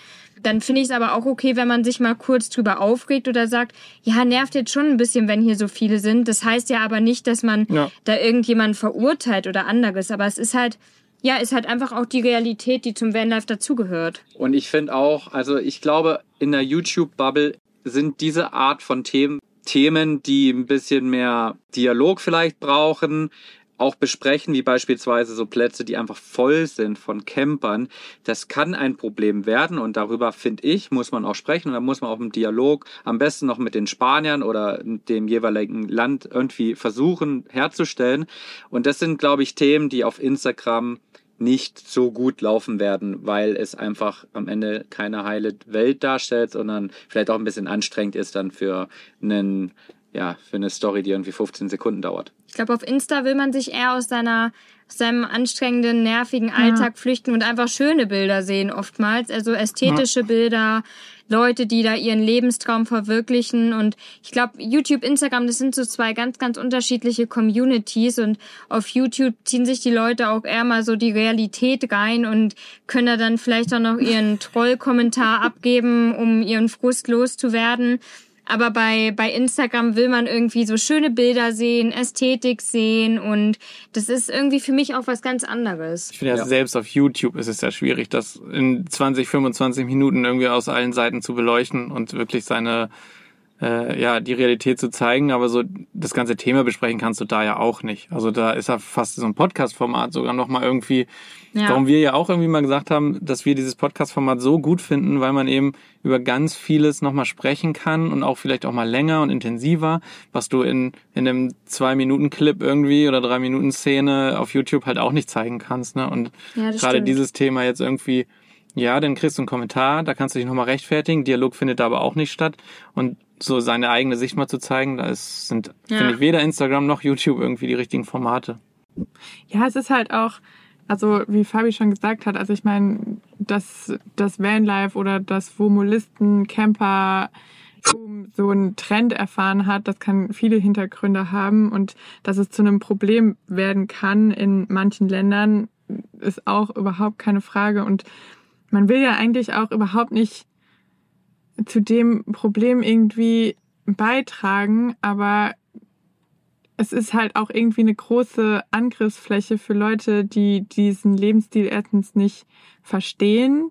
dann finde ich es aber auch okay, wenn man sich mal kurz drüber aufregt oder sagt, ja, nervt jetzt schon ein bisschen, wenn hier so viele sind. Das heißt ja aber nicht, dass man Ja. da irgendjemanden verurteilt oder anderes. Aber es ist halt, ja, ist halt einfach auch die Realität, die zum Vanlife dazugehört. Und ich finde auch, also ich glaube, in der YouTube-Bubble sind diese Art von Themen Themen, die ein bisschen mehr Dialog vielleicht brauchen, auch besprechen, wie beispielsweise so Plätze, die einfach voll sind von Campern. Das kann ein Problem werden und darüber, finde ich, muss man auch sprechen und da muss man auch im Dialog am besten noch mit den Spaniern oder dem jeweiligen Land irgendwie versuchen herzustellen. Und das sind, glaube ich, Themen, die auf Instagram nicht so gut laufen werden, weil es einfach am Ende keine heile Welt darstellt, sondern vielleicht auch ein bisschen anstrengend ist dann für einen, ja, für eine Story, die irgendwie 15 Sekunden dauert. Ich glaube, auf Insta will man sich eher aus seiner aus seinem anstrengenden, nervigen Alltag flüchten und einfach schöne Bilder sehen oftmals. Also ästhetische Bilder, Leute, die da ihren Lebenstraum verwirklichen. Und ich glaube, YouTube, Instagram, das sind so zwei ganz, ganz unterschiedliche Communities. Und auf YouTube ziehen sich die Leute auch eher mal so die Realität rein und können da dann vielleicht auch noch ihren (laughs) Trollkommentar abgeben, um ihren Frust loszuwerden. Aber bei, bei Instagram will man irgendwie so schöne Bilder sehen, Ästhetik sehen und das ist irgendwie für mich auch was ganz anderes. Ich finde ja, Ja. selbst auf YouTube ist es ja schwierig, das in 20, 25 Minuten irgendwie aus allen Seiten zu beleuchten und wirklich seine, äh, ja, die Realität zu zeigen. Aber so das ganze Thema besprechen kannst du da ja auch nicht. Also da ist ja fast so ein Podcast-Format sogar nochmal irgendwie, Ja. warum wir ja auch irgendwie mal gesagt haben, dass wir dieses Podcast-Format so gut finden, weil man eben über ganz vieles nochmal sprechen kann und auch vielleicht auch mal länger und intensiver, was du in, in einem Zwei-Minuten-Clip irgendwie oder Drei-Minuten-Szene auf YouTube halt auch nicht zeigen kannst. Ne? Und Ja, gerade stimmt. dieses Thema jetzt irgendwie, ja, dann kriegst du einen Kommentar, da kannst du dich nochmal rechtfertigen, Dialog findet da aber auch nicht statt. Und so seine eigene Sicht mal zu zeigen, da ist, sind, Ja. finde ich, weder Instagram noch YouTube irgendwie die richtigen Formate. Ja, es ist halt auch, also wie Fabi schon gesagt hat, also ich meine, dass das Vanlife oder das Womolisten Camper so einen Trend erfahren hat, das kann viele Hintergründe haben und dass es zu einem Problem werden kann in manchen Ländern, ist auch überhaupt keine Frage und man will ja eigentlich auch überhaupt nicht zu dem Problem irgendwie beitragen, aber es ist halt auch irgendwie eine große Angriffsfläche für Leute, die diesen Lebensstil erstens nicht verstehen,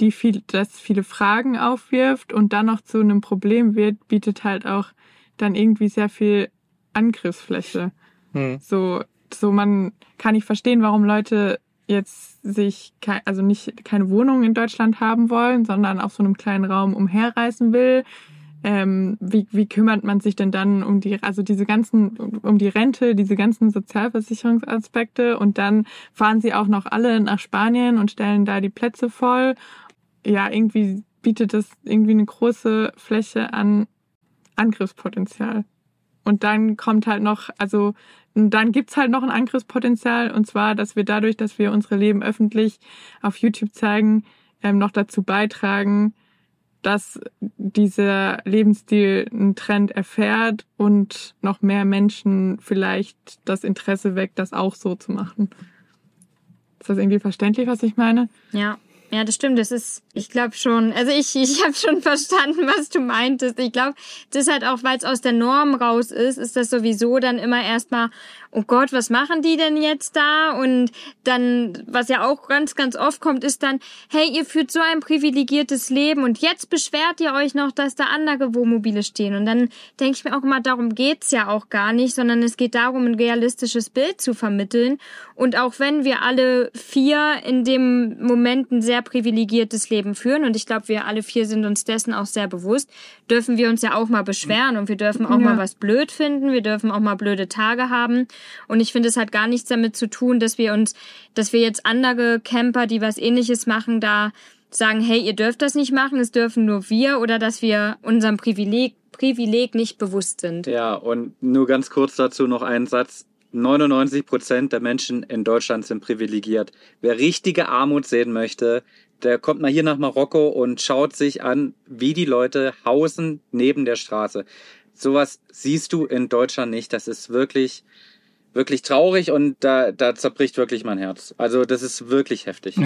die viel, das viele Fragen aufwirft und dann noch zu einem Problem wird, bietet halt auch dann irgendwie sehr viel Angriffsfläche. Hm. So, so man kann nicht verstehen, warum Leute jetzt sich kei- also nicht keine Wohnung in Deutschland haben wollen, sondern auf so einem kleinen Raum umherreisen will. Ähm, wie, wie kümmert man sich denn dann um die, also diese ganzen, um die Rente, diese ganzen Sozialversicherungsaspekte und dann fahren sie auch noch alle nach Spanien und stellen da die Plätze voll. Ja, irgendwie bietet das irgendwie eine große Fläche an Angriffspotenzial. Und dann kommt halt noch, also und dann gibt's halt noch ein Angriffspotenzial und zwar, dass wir dadurch, dass wir unsere Leben öffentlich auf YouTube zeigen, ähm, noch dazu beitragen, dass dieser Lebensstil einen Trend erfährt und noch mehr Menschen vielleicht das Interesse weckt, das auch so zu machen. Ist das irgendwie verständlich, was ich meine? Ja. Ja, das stimmt. Das ist, ich glaube schon. Also ich, (laughs) ich habe schon verstanden, was du meintest. Ich glaube, das halt auch, weil es aus der Norm raus ist, ist das sowieso dann immer erstmal, oh Gott, was machen die denn jetzt da? Und dann, was ja auch ganz, ganz oft kommt, ist dann, hey, ihr führt so ein privilegiertes Leben und jetzt beschwert ihr euch noch, dass da andere Wohnmobile stehen. Und dann denke ich mir auch immer, darum geht's ja auch gar nicht, sondern es geht darum, ein realistisches Bild zu vermitteln. Und auch wenn wir alle vier in dem Moment ein sehr privilegiertes Leben führen, und ich glaube, wir alle vier sind uns dessen auch sehr bewusst, dürfen wir uns ja auch mal beschweren und wir dürfen auch Ja. mal was blöd finden, wir dürfen auch mal blöde Tage haben. Und ich finde, es hat gar nichts damit zu tun, dass wir uns, dass wir jetzt andere Camper, die was ähnliches machen, da sagen, hey, ihr dürft das nicht machen, es dürfen nur wir, oder dass wir unserem Privileg, Privileg nicht bewusst sind. Ja, und nur ganz kurz dazu noch ein Satz. 99 Prozent der Menschen in Deutschland sind privilegiert. Wer richtige Armut sehen möchte, der kommt mal hier nach Marokko und schaut sich an, wie die Leute hausen neben der Straße. Sowas siehst du in Deutschland nicht. Das ist wirklich, wirklich traurig und da, da zerbricht wirklich mein Herz. Also das ist wirklich heftig. (laughs)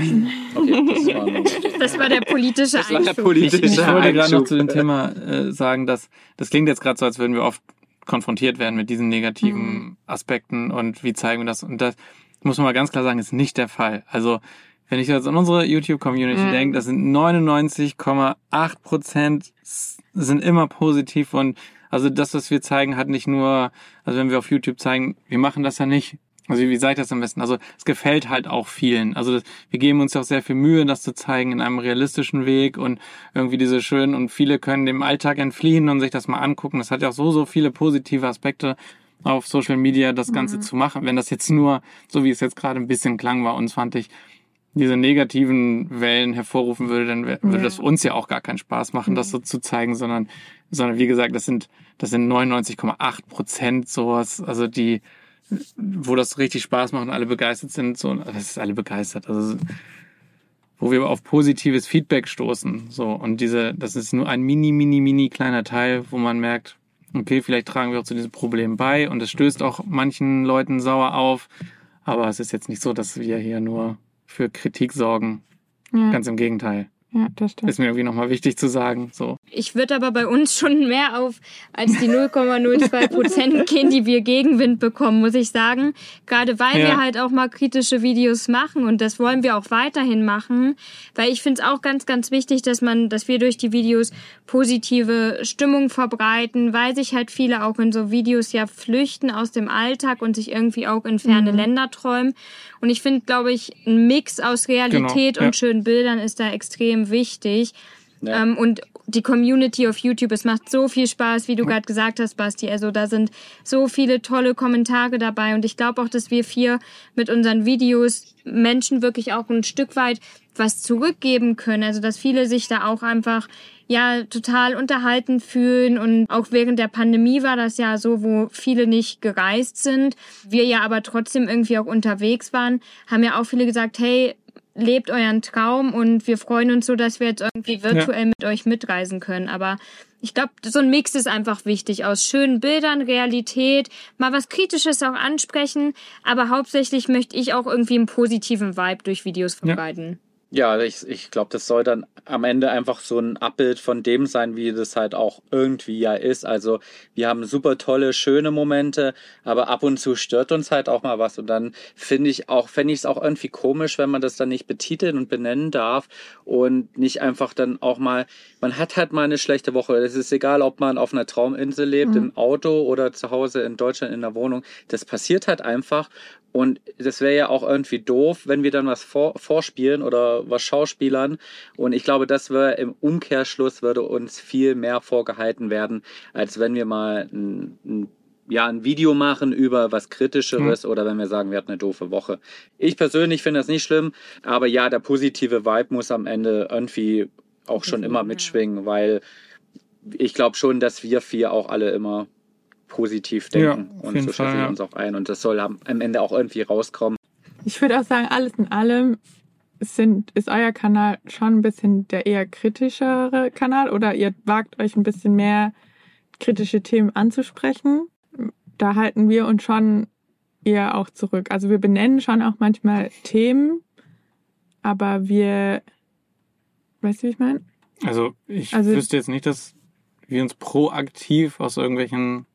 Okay, das war (laughs) Das war der politische war der Einschub. politische Ich, ich wollte gerade noch zu dem Thema äh, sagen, dass das klingt jetzt gerade so, als würden wir oft konfrontiert werden mit diesen negativen Aspekten und wie zeigen wir das. Und das muss man mal ganz klar sagen, ist nicht der Fall. Also wenn ich jetzt an unsere YouTube-Community Mhm. denke, das sind 99,8 Prozent sind immer positiv und also das, was wir zeigen, hat nicht nur, also wenn wir auf YouTube zeigen, wir machen das ja nicht. Also wie sage ich das am besten? Also es gefällt halt auch vielen. Also das, wir geben uns auch sehr viel Mühe, das zu zeigen in einem realistischen Weg und irgendwie diese schönen und viele können dem Alltag entfliehen und sich das mal angucken. Das hat ja auch so, so viele positive Aspekte auf Social Media, das Ganze zu machen. Wenn das jetzt nur, so wie es jetzt gerade ein bisschen klang bei uns, fand ich, diese negativen Wellen hervorrufen würde, dann würde Ja. das uns ja auch gar keinen Spaß machen, das so zu zeigen, sondern, sondern wie gesagt, das sind, das sind 99,8 Prozent sowas, also die, wo das richtig Spaß macht und alle begeistert sind, so, das ist alle begeistert, also, wo wir auf positives Feedback stoßen, so, und diese, das ist nur ein mini, mini, mini kleiner Teil, wo man merkt, okay, vielleicht tragen wir auch zu diesem Problem bei und es stößt auch manchen Leuten sauer auf, aber es ist jetzt nicht so, dass wir hier nur für Kritik sorgen. Ja, Ganz im Gegenteil. Ja das stimmt. Ist mir irgendwie nochmal wichtig zu sagen. So. Ich würde aber bei uns schon mehr auf als die 0,02 Prozent (laughs) gehen, die wir Gegenwind bekommen, muss ich sagen. Gerade weil Ja. wir halt auch mal kritische Videos machen und das wollen wir auch weiterhin machen, weil ich finde es auch ganz, ganz wichtig, dass man, dass wir durch die Videos positive Stimmung verbreiten, weil sich halt viele auch in so Videos ja flüchten aus dem Alltag und sich irgendwie auch in ferne Länder träumen. Und ich finde, glaube ich, ein Mix aus Realität Genau, ja. und schönen Bildern ist da extrem wichtig. Ja. Ähm, und die Community auf YouTube, es macht so viel Spaß, wie du gerade gesagt hast, Basti. Also da sind so viele tolle Kommentare dabei und ich glaube auch, dass wir vier mit unseren Videos Menschen wirklich auch ein Stück weit was zurückgeben können. Also dass viele sich da auch einfach ja total unterhalten fühlen und auch während der Pandemie war das ja so, wo viele nicht gereist sind, wir ja aber trotzdem irgendwie auch unterwegs waren, haben ja auch viele gesagt, hey, lebt euren Traum und wir freuen uns so, dass wir jetzt irgendwie virtuell mit euch mitreisen können. Aber ich glaube, so ein Mix ist einfach wichtig aus schönen Bildern, Realität, mal was Kritisches auch ansprechen, aber hauptsächlich möchte ich auch irgendwie einen positiven Vibe durch Videos verbreiten. Ja, ich, ich glaube, das soll dann am Ende einfach so ein Abbild von dem sein, wie das halt auch irgendwie ja ist. Also wir haben super tolle, schöne Momente, aber ab und zu stört uns halt auch mal was. Und dann finde ich auch, fände ich es auch irgendwie komisch, wenn man das dann nicht betiteln und benennen darf und nicht einfach dann auch mal, man hat halt mal eine schlechte Woche. Es ist egal, ob man auf einer Trauminsel lebt, im Auto oder zu Hause in Deutschland in der Wohnung. Das passiert halt einfach. Und das wäre ja auch irgendwie doof, wenn wir dann was vor, vorspielen oder was schauspielern. Und ich glaube, das wäre im Umkehrschluss würde uns viel mehr vorgehalten werden, als wenn wir mal ein, ein, ja, ein Video machen über was Kritischeres oder wenn wir sagen, wir hatten eine doofe Woche. Ich persönlich finde das nicht schlimm, aber ja, der positive Vibe muss am Ende irgendwie auch schon immer mitschwingen, weil ich glaube schon, dass wir vier auch alle immer positiv Ja, denken auf und so schätzen Fall, wir ja. uns auch ein und das soll am Ende auch irgendwie rauskommen. Ich würde auch sagen, alles in allem sind, ist euer Kanal schon ein bisschen der eher kritischere Kanal oder ihr wagt euch ein bisschen mehr kritische Themen anzusprechen. Da halten wir uns schon eher auch zurück. Also wir benennen schon auch manchmal Themen, aber wir Weißt du, wie ich meine? Also ich Also- wüsste jetzt nicht, dass wir uns proaktiv aus irgendwelchen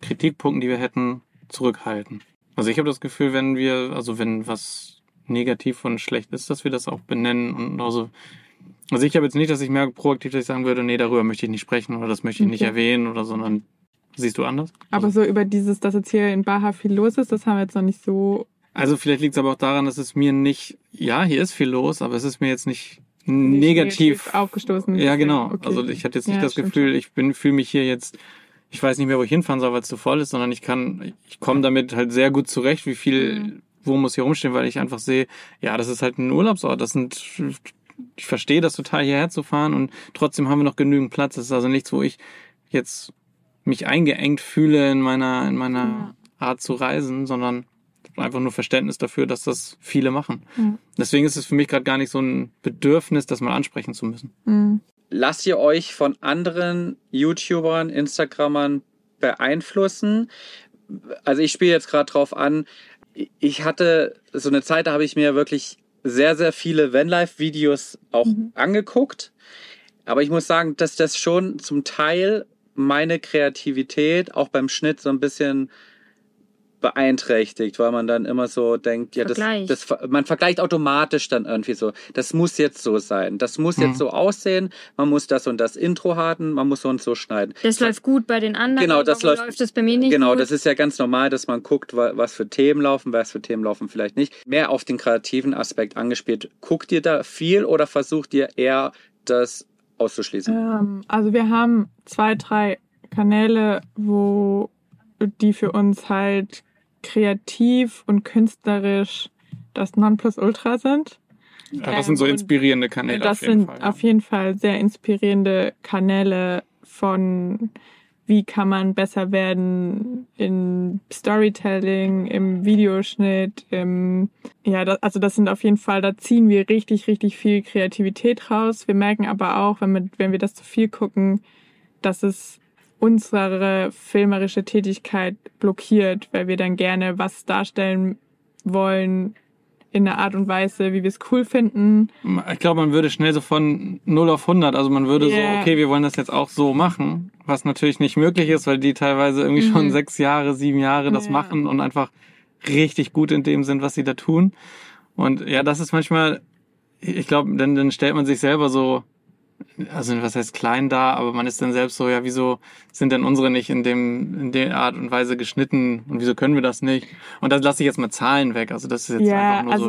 Kritikpunkten, die wir hätten, zurückhalten. Also ich habe das Gefühl, wenn wir, also wenn was negativ und schlecht ist, dass wir das auch benennen und also also ich habe jetzt nicht, dass ich merke proaktiv, dass ich sagen würde, nee, darüber möchte ich nicht sprechen oder das möchte ich nicht Okay. erwähnen oder sondern siehst du anders? Aber so über dieses, dass jetzt hier in Baha viel los ist, das haben wir jetzt noch nicht so. Also vielleicht liegt es aber auch daran, dass es mir nicht, ja, hier ist viel los, aber es ist mir jetzt nicht negativ aufgestoßen. Ja, genau. Okay. Also ich hatte jetzt nicht Ja, das stimmt Gefühl, ich bin fühle mich hier jetzt, ich weiß nicht mehr, wo ich hinfahren soll, weil es zu voll ist, sondern ich kann, ich komme damit halt sehr gut zurecht, wie viel, Mhm. Wo muss hier rumstehen, weil ich einfach sehe, ja, das ist halt ein Urlaubsort, das sind, ich verstehe das total hierher zu fahren und trotzdem haben wir noch genügend Platz. Das ist also nichts, wo ich jetzt mich eingeengt fühle in meiner, in meiner Ja. Art zu reisen, sondern einfach nur Verständnis dafür, dass das viele machen. Ja. Deswegen ist es für mich gerade gar nicht so ein Bedürfnis, das mal ansprechen zu müssen. Mhm. Lasst ihr euch von anderen YouTubern, Instagrammern beeinflussen? Also ich spiele jetzt gerade drauf an. Ich hatte so eine Zeit, da habe ich mir wirklich sehr, sehr viele Vanlife-Videos auch angeguckt. Aber ich muss sagen, dass das schon zum Teil meine Kreativität auch beim Schnitt so ein bisschen beeinträchtigt, weil man dann immer so denkt, ja, das, das, man vergleicht automatisch dann irgendwie so, das muss jetzt so sein, das muss Mhm. jetzt so aussehen, man muss das und das Intro haben, man muss so und so schneiden. Das läuft gut bei den anderen. Genau, das läuft- läuft das bei mir nicht Genau, gut. das ist ja ganz normal, dass man guckt, wa- was für Themen laufen, was für Themen laufen vielleicht nicht. Mehr auf den kreativen Aspekt angespielt. Guckt ihr da viel oder versucht ihr eher das auszuschließen? Ähm, also wir haben zwei, drei Kanäle, wo die für uns halt kreativ und künstlerisch das Nonplusultra sind. Ja, das sind so Ähm, inspirierende Kanäle. das auf jeden sind Fall, ja. auf jeden Fall sehr inspirierende Kanäle von wie kann man besser werden in Storytelling, im Videoschnitt, im ja, das, also das sind auf jeden Fall, da ziehen wir richtig, richtig viel Kreativität raus. Wir merken aber auch, wenn wir, wenn wir das zu viel gucken, dass es unsere filmerische Tätigkeit blockiert, weil wir dann gerne was darstellen wollen in einer Art und Weise, wie wir es cool finden. Ich glaube, man würde schnell so von 0 auf 100, also man würde Yeah. so, okay, wir wollen das jetzt auch so machen, was natürlich nicht möglich ist, weil die teilweise irgendwie schon Mhm. sechs Jahre, sieben Jahre das Ja. machen und einfach richtig gut in dem sind, was sie da tun. Und ja, das ist manchmal, ich glaube, dann, dann stellt man sich selber so, also was heißt klein da, aber man ist dann selbst so, ja, wieso sind denn unsere nicht in dem, in der Art und Weise geschnitten und wieso können wir das nicht? Und da lasse ich jetzt mal Zahlen weg, also das ist jetzt ja, einfach nur also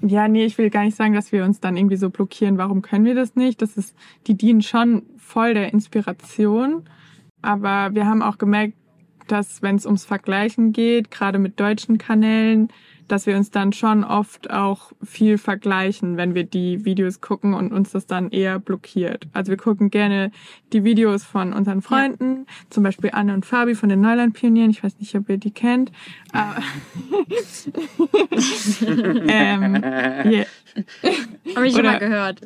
so. ja, nee, ich will gar nicht sagen, dass wir uns dann irgendwie so blockieren. Warum können wir das nicht? Das ist, die dienen schon voll der Inspiration. Aber wir haben auch gemerkt, dass wenn es ums Vergleichen geht, gerade mit deutschen Kanälen, dass wir uns dann schon oft auch viel vergleichen, wenn wir die Videos gucken und uns das dann eher blockiert. Also wir gucken gerne die Videos von unseren Freunden, zum Beispiel Anne und Fabi von den Neuland-Pionieren. Ich weiß nicht, ob ihr die kennt. Aber (laughs) ähm, yeah. Habe ich schon mal gehört.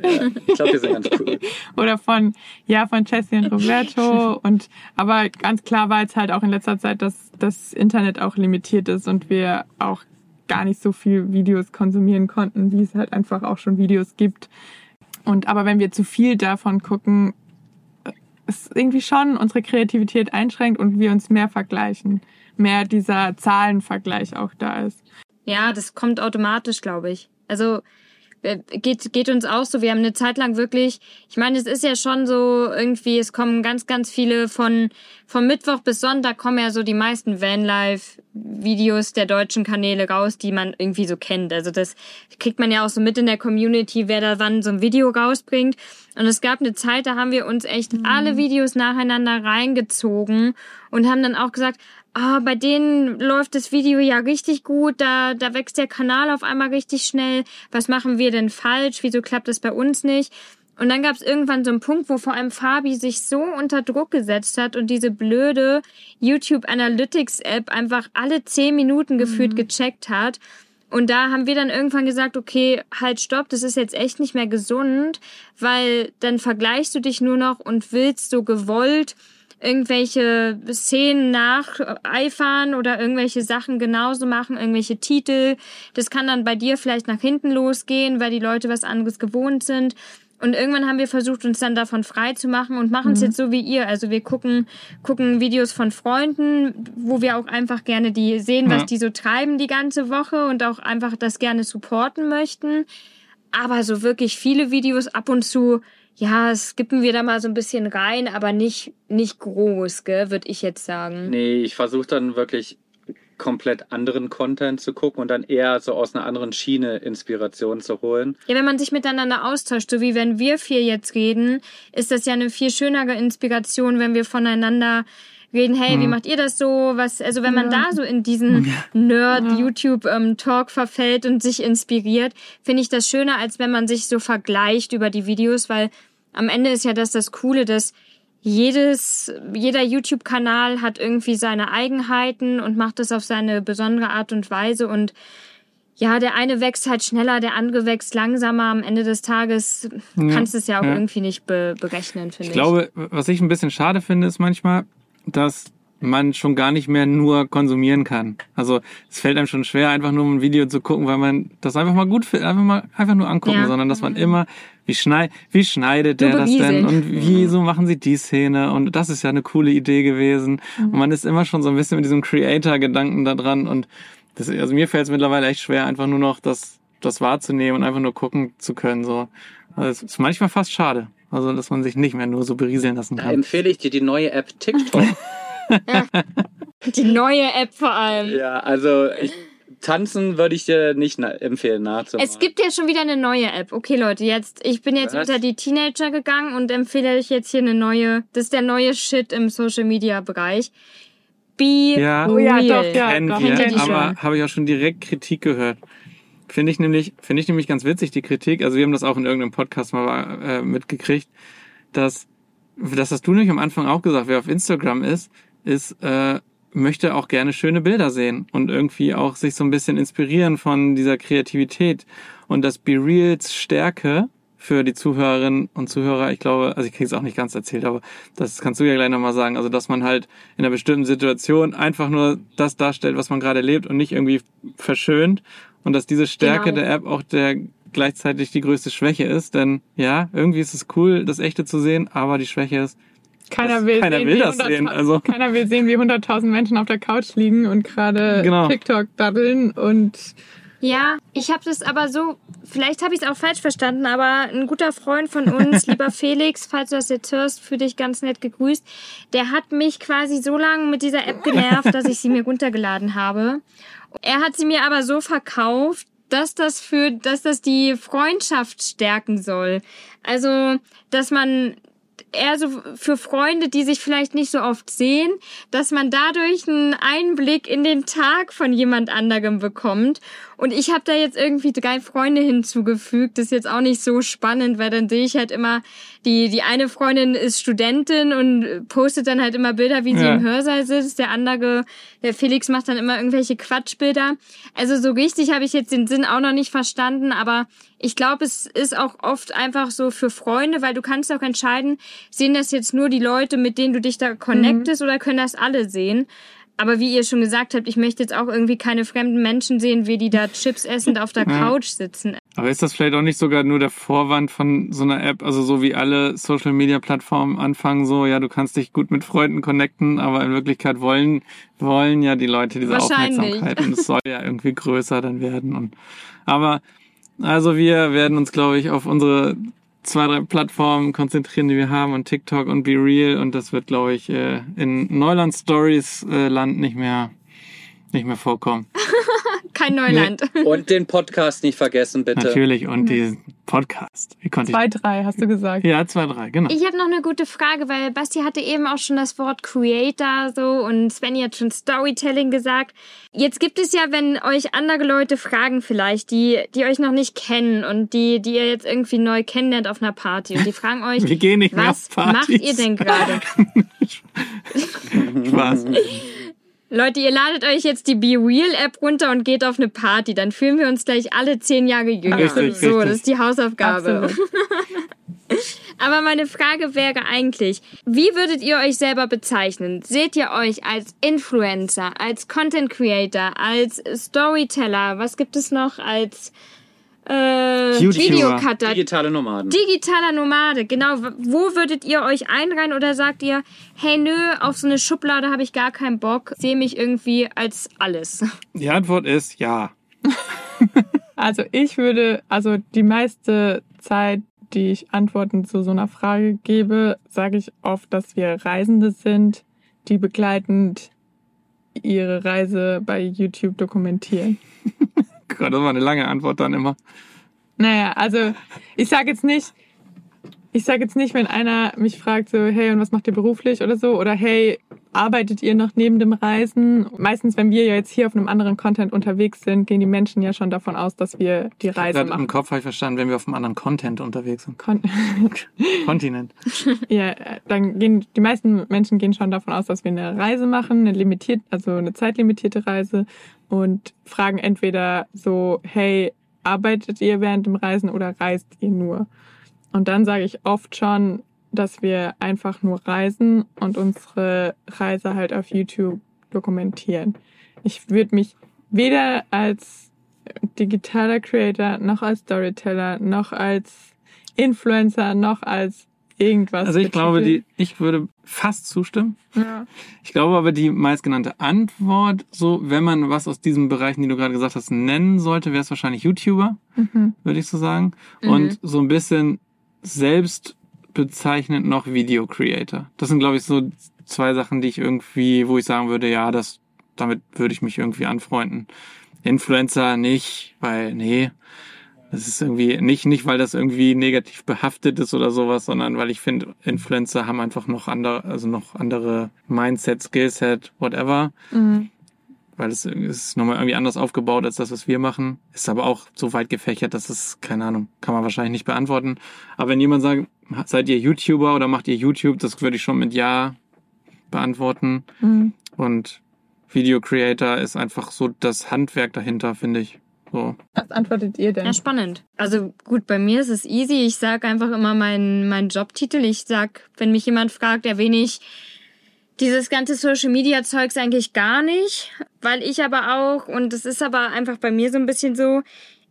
Ich glaube, die sind ganz cool. oder von ja von Jessie und Roberto (laughs) und aber ganz klar war jetzt halt auch in letzter Zeit, dass das Internet auch limitiert ist und wir auch gar nicht so viel Videos konsumieren konnten, wie es halt einfach auch schon Videos gibt. Und aber wenn wir zu viel davon gucken, ist irgendwie schon unsere Kreativität einschränkt und wir uns mehr vergleichen, mehr dieser Zahlenvergleich auch da ist. Ja, das kommt automatisch, glaube ich. Also äh, geht, geht uns auch so. Wir haben eine Zeit lang wirklich, ich meine, es ist ja schon so irgendwie, es kommen ganz, ganz viele von, von Mittwoch bis Sonntag kommen ja so die meisten Vanlife-Videos der deutschen Kanäle raus, die man irgendwie so kennt. Also das kriegt man ja auch so mit in der Community, wer da wann so ein Video rausbringt. Und es gab eine Zeit, da haben wir uns echt alle Videos nacheinander reingezogen und haben dann auch gesagt, ah, bei denen läuft das Video ja richtig gut, da, da wächst der Kanal auf einmal richtig schnell. Was machen wir denn falsch? Wieso klappt das bei uns nicht? Und dann gab es irgendwann so einen Punkt, wo vor allem Fabi sich so unter Druck gesetzt hat und diese blöde YouTube Analytics App einfach alle zehn Minuten gefühlt gecheckt hat. Und da haben wir dann irgendwann gesagt, okay, halt stopp, das ist jetzt echt nicht mehr gesund, weil dann vergleichst du dich nur noch und willst so gewollt irgendwelche Szenen nacheifern oder irgendwelche Sachen genauso machen, irgendwelche Titel. Das kann dann bei dir vielleicht nach hinten losgehen, weil die Leute was anderes gewohnt sind. Und irgendwann haben wir versucht, uns dann davon frei zu machen und machen es jetzt so wie ihr. Also wir gucken, gucken Videos von Freunden, wo wir auch einfach gerne die sehen, was Ja. die so treiben die ganze Woche und auch einfach das gerne supporten möchten. Aber so wirklich viele Videos ab und zu, ja, skippen wir da mal so ein bisschen rein, aber nicht, nicht groß, gell, würde ich jetzt sagen. Nee, ich versuche dann wirklich komplett anderen Content zu gucken und dann eher so aus einer anderen Schiene Inspiration zu holen. Ja, wenn man sich miteinander austauscht, so wie wenn wir vier jetzt reden, ist das ja eine viel schönere Inspiration, wenn wir voneinander reden, hey, wie macht ihr das so? Was, also wenn man da so in diesen Nerd-YouTube-Talk verfällt und sich inspiriert, finde ich das schöner, als wenn man sich so vergleicht über die Videos, weil am Ende ist ja das das Coole, dass jedes, jeder YouTube-Kanal hat irgendwie seine Eigenheiten und macht das auf seine besondere Art und Weise und ja, der eine wächst halt schneller, der andere wächst langsamer. Am Ende des Tages kannst du es ja auch ja. irgendwie nicht be berechnen, finde ich. Ich glaube, was ich ein bisschen schade finde, ist manchmal, dass man schon gar nicht mehr nur konsumieren kann. Also es fällt einem schon schwer, einfach nur ein Video zu gucken, weil man das einfach mal gut findet, einfach mal einfach nur angucken, Ja. sondern dass man immer, wie, schneid, wie schneidet der das denn und wieso machen sie die Szene und das ist ja eine coole Idee gewesen. Und man ist immer schon so ein bisschen mit diesem Creator-Gedanken da dran und das, also mir fällt es mittlerweile echt schwer, einfach nur noch das, das wahrzunehmen und einfach nur gucken zu können. So. Also es ist manchmal fast schade. Also, dass man sich nicht mehr nur so berieseln lassen Da kann. empfehle ich dir die neue App TikTok. (laughs) Die neue App vor allem. ja, also ich, tanzen würde ich dir nicht na empfehlen nachzumachen. Es gibt ja schon wieder eine neue App. Okay, Leute, jetzt, ich bin jetzt Was? unter die Teenager gegangen und empfehle euch jetzt hier eine neue, das ist der neue Shit im Social Media Bereich. Be Ja. Oh ja, real. doch, ja. kennen doch, wir, kennt ihr die aber habe ich auch schon direkt Kritik gehört. Finde ich nämlich, finde ich nämlich ganz witzig, die Kritik. Also wir haben das auch in irgendeinem Podcast mal äh, mitgekriegt, dass, das hast du nämlich am Anfang auch gesagt, wer auf Instagram ist, ist, äh, möchte auch gerne schöne Bilder sehen und irgendwie auch sich so ein bisschen inspirieren von dieser Kreativität. Und das Be Reals Stärke für die Zuhörerinnen und Zuhörer, ich glaube, also ich kriege es auch nicht ganz erzählt, aber das kannst du ja gleich nochmal sagen. Also, dass man halt in einer bestimmten Situation einfach nur das darstellt, was man gerade lebt und nicht irgendwie verschönt. Und dass diese Stärke Genau. der App auch der gleichzeitig die größte Schwäche ist. Denn ja, irgendwie ist es cool, das Echte zu sehen, aber die Schwäche ist, Keiner will, keiner sehen, will wie das 100.000 sehen, also. Keiner will sehen, wie 100.000 Menschen auf der Couch liegen und gerade Genau. TikTok daddeln und Ja, ich habe das aber so, vielleicht habe ich es auch falsch verstanden, aber ein guter Freund von uns, (laughs) lieber Felix, falls du das jetzt hörst, für dich ganz nett gegrüßt, der hat mich quasi so lange mit dieser App genervt, dass ich sie mir runtergeladen habe. Er hat sie mir aber so verkauft, dass das für, dass das die Freundschaft stärken soll. Also, dass man eher so für Freunde, die sich vielleicht nicht so oft sehen, dass man dadurch einen Einblick in den Tag von jemand anderem bekommt. Und ich habe da jetzt irgendwie drei Freunde hinzugefügt. Das ist jetzt auch nicht so spannend, weil dann sehe ich halt immer, die, die eine Freundin ist Studentin und postet dann halt immer Bilder, wie sie Ja. im Hörsaal sitzt. Der andere, der Felix macht dann immer irgendwelche Quatschbilder. Also so richtig habe ich jetzt den Sinn auch noch nicht verstanden, aber ich glaube, es ist auch oft einfach so für Freunde, weil du kannst auch entscheiden, sehen das jetzt nur die Leute, mit denen du dich da connectest oder können das alle sehen. Aber wie ihr schon gesagt habt, ich möchte jetzt auch irgendwie keine fremden Menschen sehen, wie die da Chips essend auf der Ja. Couch sitzen. aber ist das vielleicht auch nicht sogar nur der Vorwand von so einer App, also so wie alle Social Media Plattformen anfangen, so, ja, du kannst dich gut mit Freunden connecten, aber in Wirklichkeit wollen, wollen ja die Leute diese Wahrscheinlich. Aufmerksamkeit und es soll ja irgendwie größer dann werden und, aber, also wir werden uns, glaube ich, auf unsere zwei, drei Plattformen konzentrieren, die wir haben und TikTok und Be Real und das wird, glaube ich, äh, in Neuland Stories äh, Land nicht mehr, nicht mehr vorkommen. (laughs) (laughs) Kein Neuland. Und den Podcast nicht vergessen, bitte. Natürlich und diesen Podcast. Wie konnte ich zwei, drei, hast du gesagt. Ja, zwei, drei, genau. Ich habe noch eine gute Frage, weil Basti hatte eben auch schon das Wort Creator so und Svenny hat schon Storytelling gesagt. Jetzt gibt es ja, wenn euch andere Leute fragen vielleicht, die, die euch noch nicht kennen und die, die ihr jetzt irgendwie neu kennenlernt auf einer Party und die (laughs) fragen euch, Wir gehen nicht mehr was auf Partys. macht ihr denn gerade? (laughs) Spaß. Leute, ihr ladet euch jetzt die Be Real App runter und geht auf eine Party. Dann fühlen wir uns gleich alle zehn Jahre jünger. Richtig, so, richtig. das ist die Hausaufgabe. (laughs) Aber meine Frage wäre eigentlich, wie würdet ihr euch selber bezeichnen? Seht ihr euch als Influencer, als Content Creator, als Storyteller? Was gibt es noch als äh. Videocutter. Digitale Nomaden. Digitaler Nomade, genau. Wo würdet ihr euch einreihen oder sagt ihr, hey nö, auf so eine Schublade habe ich gar keinen Bock, sehe mich irgendwie als alles? (laughs) Die Antwort ist ja. (laughs) Also ich würde, also die meiste Zeit, die ich Antworten zu so einer Frage gebe, sage ich oft, dass wir Reisende sind, die begleitend ihre Reise bei YouTube dokumentieren. (laughs) Gott, das war eine lange Antwort dann immer. Naja, also ich sage jetzt nicht, ich sage jetzt nicht, wenn einer mich fragt so, hey, und was macht ihr beruflich oder so, oder hey, arbeitet ihr noch neben dem Reisen? Meistens, wenn wir ja jetzt hier auf einem anderen Content unterwegs sind, gehen die Menschen ja schon davon aus, dass wir die Reise Gerade im machen. Kopf habe ich verstanden, wenn wir auf einem anderen Content unterwegs sind. Kon (laughs) Kontinent. ja, dann gehen die meisten Menschen gehen schon davon aus, dass wir eine Reise machen, eine limitiert, also eine zeitlimitierte Reise und fragen entweder so, hey, arbeitet ihr während dem Reisen oder reist ihr nur? Und dann sage ich oft schon, dass wir einfach nur reisen und unsere Reise halt auf YouTube dokumentieren. Ich würde mich weder als digitaler Creator, noch als Storyteller, noch als Influencer, noch als irgendwas. Also ich glaube, betiteln. die, ich würde fast zustimmen. Ja. Ich glaube aber, die meistgenannte Antwort, so, wenn man was aus diesen Bereichen, die du gerade gesagt hast, nennen sollte, wäre es wahrscheinlich YouTuber, Mhm. würde ich so sagen. Mhm. Und so ein bisschen selbst bezeichnend noch Video Creator. Das sind, glaube ich, so zwei Sachen, die ich irgendwie, wo ich sagen würde, ja, das, damit würde ich mich irgendwie anfreunden. Influencer nicht, weil, nee, das ist irgendwie nicht, nicht, weil das irgendwie negativ behaftet ist oder sowas, sondern weil ich finde, Influencer haben einfach noch andere, also noch andere Mindset, Skillset, whatever. Mhm. Weil es ist nochmal irgendwie anders aufgebaut als das, was wir machen. Ist aber auch so weit gefächert, dass es, keine Ahnung, kann man wahrscheinlich nicht beantworten. Aber wenn jemand sagt, seid ihr YouTuber oder macht ihr YouTube, das würde ich schon mit Ja beantworten. Mhm. Und Video Creator ist einfach so das Handwerk dahinter, finde ich. So. Was antwortet ihr denn? Ja, spannend. Also gut, bei mir ist es easy. Ich sag einfach immer meinen meinen Jobtitel. Ich sag, wenn mich jemand fragt, erwähne ich dieses ganze Social Media Zeugs eigentlich gar nicht, weil ich aber auch, und das ist aber einfach bei mir so ein bisschen so,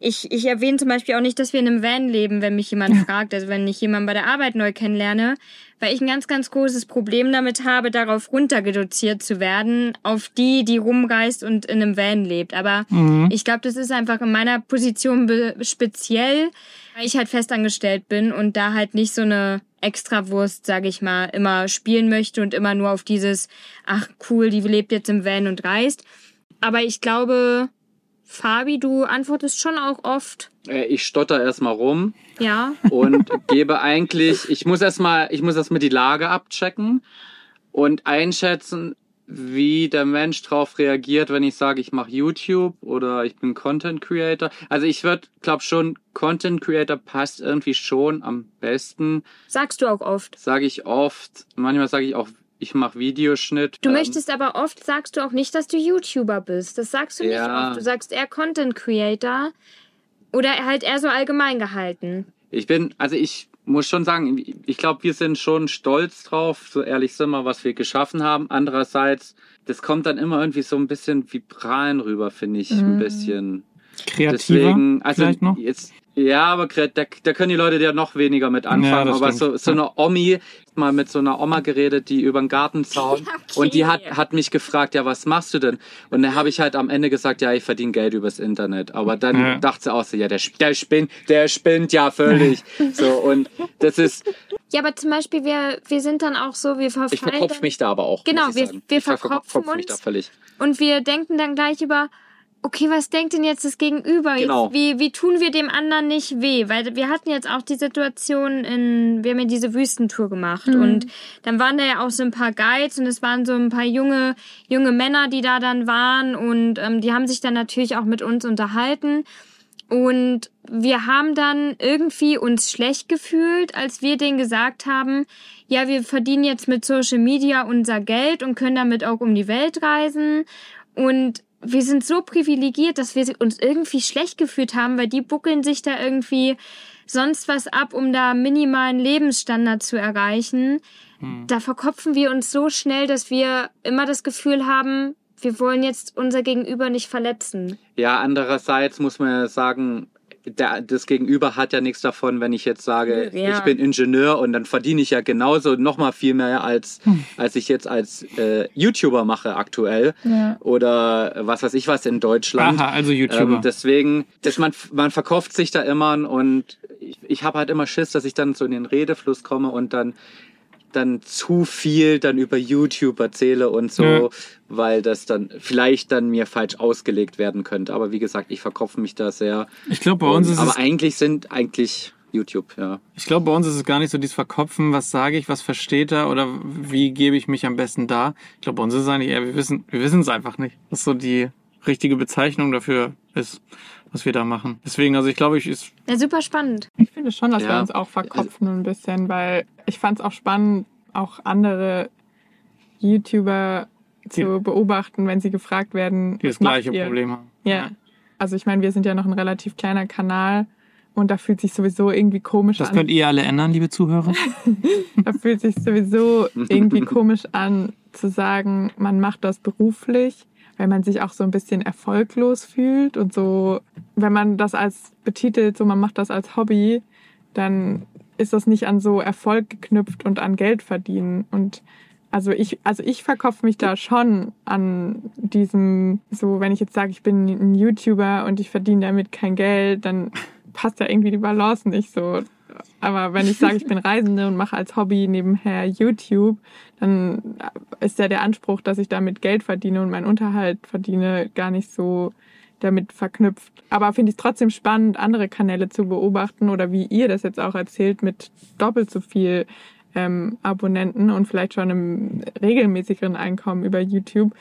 ich, ich erwähne zum Beispiel auch nicht, dass wir in einem Van leben, wenn mich jemand (laughs) fragt, also wenn ich jemanden bei der Arbeit neu kennenlerne, weil ich ein ganz, ganz großes Problem damit habe, darauf runterreduziert zu werden, auf die, die rumreist und in einem Van lebt. Aber Mhm. ich glaube, das ist einfach in meiner Position speziell, weil ich halt festangestellt bin und da halt nicht so eine Extrawurst, sage ich mal, immer spielen möchte und immer nur auf dieses, ach cool, die lebt jetzt im Van und reist. Aber ich glaube, Fabi, du antwortest schon auch oft, Äh, Ich stotter erstmal rum ja. und gebe eigentlich, ich muss erstmal, ich muss erstmal die Lage abchecken und einschätzen, wie der Mensch drauf reagiert, wenn ich sage, ich mache YouTube oder ich bin Content Creator. Also ich würde, glaube schon, Content Creator passt irgendwie schon am besten. Sagst du auch oft. Sage ich oft. Manchmal sage ich auch, ich mache Videoschnitt. Du Ähm, möchtest aber oft, sagst du auch nicht, dass du YouTuber bist. Das sagst du nicht Ja. oft. Du sagst eher Content Creator oder halt eher so allgemein gehalten. Ich bin, also ich muss schon sagen, ich glaube, wir sind schon stolz drauf, so ehrlich sind wir, was wir geschaffen haben. Andererseits, das kommt dann immer irgendwie so ein bisschen wie Prahlen rüber, finde ich, ein Mhm. bisschen. Kreativer Deswegen, also vielleicht noch? jetzt, ja, aber da, da können die Leute ja noch weniger mit anfangen. das aber so, so eine Omi, mal mit so einer Oma geredet, die über den Gartenzaun Ja, (laughs) okay. und die hat, hat mich gefragt, ja, was machst du denn? Und dann habe ich halt am Ende gesagt, ja, ich verdiene Geld übers Internet. Aber dann Ja. dachte sie auch so, ja, der, der spinnt, der spinnt ja völlig. (laughs) so, und das ist, Ja, aber zum Beispiel, wir, wir sind dann auch so, wir verfallen ich verkopf mich da aber auch. Genau, muss ich wir- sagen. wir verkopfen verkopf mich uns. da völlig. und wir denken dann gleich über, okay, was denkt denn jetzt das Gegenüber? Genau. Jetzt, wie, wie tun wir dem anderen nicht weh? Weil wir hatten jetzt auch die Situation in, wir haben ja diese Wüstentour gemacht und dann waren da ja auch so ein paar Guides und es waren so ein paar junge, junge Männer, die da dann waren und ähm, die haben sich dann natürlich auch mit uns unterhalten. Und wir haben dann irgendwie uns schlecht gefühlt, als wir denen gesagt haben, ja, wir verdienen jetzt mit Social Media unser Geld und können damit auch um die Welt reisen. Und wir sind so privilegiert, dass wir uns irgendwie schlecht gefühlt haben, weil die buckeln sich da irgendwie sonst was ab, um da minimalen Lebensstandard zu erreichen. Da verkopfen wir uns so schnell, dass wir immer das Gefühl haben, wir wollen jetzt unser Gegenüber nicht verletzen. Ja, andererseits muss man ja sagen, der, das Gegenüber hat ja nichts davon, wenn ich jetzt sage, Ja. ich bin Ingenieur und dann verdiene ich ja genauso noch mal viel mehr als, als ich jetzt als äh, YouTuber mache aktuell. Ja. Oder was weiß ich was in Deutschland. Aha, also YouTuber. Ähm, deswegen, dass man, man verkauft sich da immer und ich, ich habe halt immer Schiss, dass ich dann so in den Redefluss komme und dann dann zu viel dann über YouTube erzähle und so, Ja. weil das dann vielleicht dann mir falsch ausgelegt werden könnte. Aber wie gesagt, ich verkopfe mich da sehr. ich glaube, bei uns ist aber es eigentlich sind eigentlich YouTube, ja. Ich glaube, bei uns ist es gar nicht so dieses Verkopfen, was sage ich, was versteht er oder wie gebe ich mich am besten da. Ich glaube, bei uns ist es eigentlich eher, wir wissen, wir wissen es einfach nicht, was so die richtige Bezeichnung dafür ist, was wir da machen. Deswegen, also ich glaube, ich ist, Ja, super spannend. Ich finde schon, dass wir Ja. uns auch verkopfen ein bisschen, weil ich fand es auch spannend, auch andere YouTuber zu Die- beobachten, wenn sie gefragt werden, die das gleiche ihr? Problem haben. Ja. Also ich meine, wir sind ja noch ein relativ kleiner Kanal und da fühlt sich sowieso irgendwie komisch Das an. könnt ihr alle ändern, liebe Zuhörer. (laughs) Da fühlt sich sowieso irgendwie komisch an zu sagen, man macht das beruflich, weil man sich auch so ein bisschen erfolglos fühlt und so, wenn man das als betitelt, so man macht das als Hobby, dann ist das nicht an so Erfolg geknüpft und an Geld verdienen und also ich, also ich verkopfe mich da schon an diesem, so wenn ich jetzt sage, ich bin ein YouTuber und ich verdiene damit kein Geld, dann passt ja irgendwie die Balance nicht so. Aber wenn ich sage, ich bin Reisende und mache als Hobby nebenher YouTube, dann ist ja der Anspruch, dass ich damit Geld verdiene und meinen Unterhalt verdiene, gar nicht so damit verknüpft. Aber finde ich es trotzdem spannend, andere Kanäle zu beobachten oder wie ihr das jetzt auch erzählt, mit doppelt so viel ähm, Abonnenten und vielleicht schon einem regelmäßigeren Einkommen über YouTube,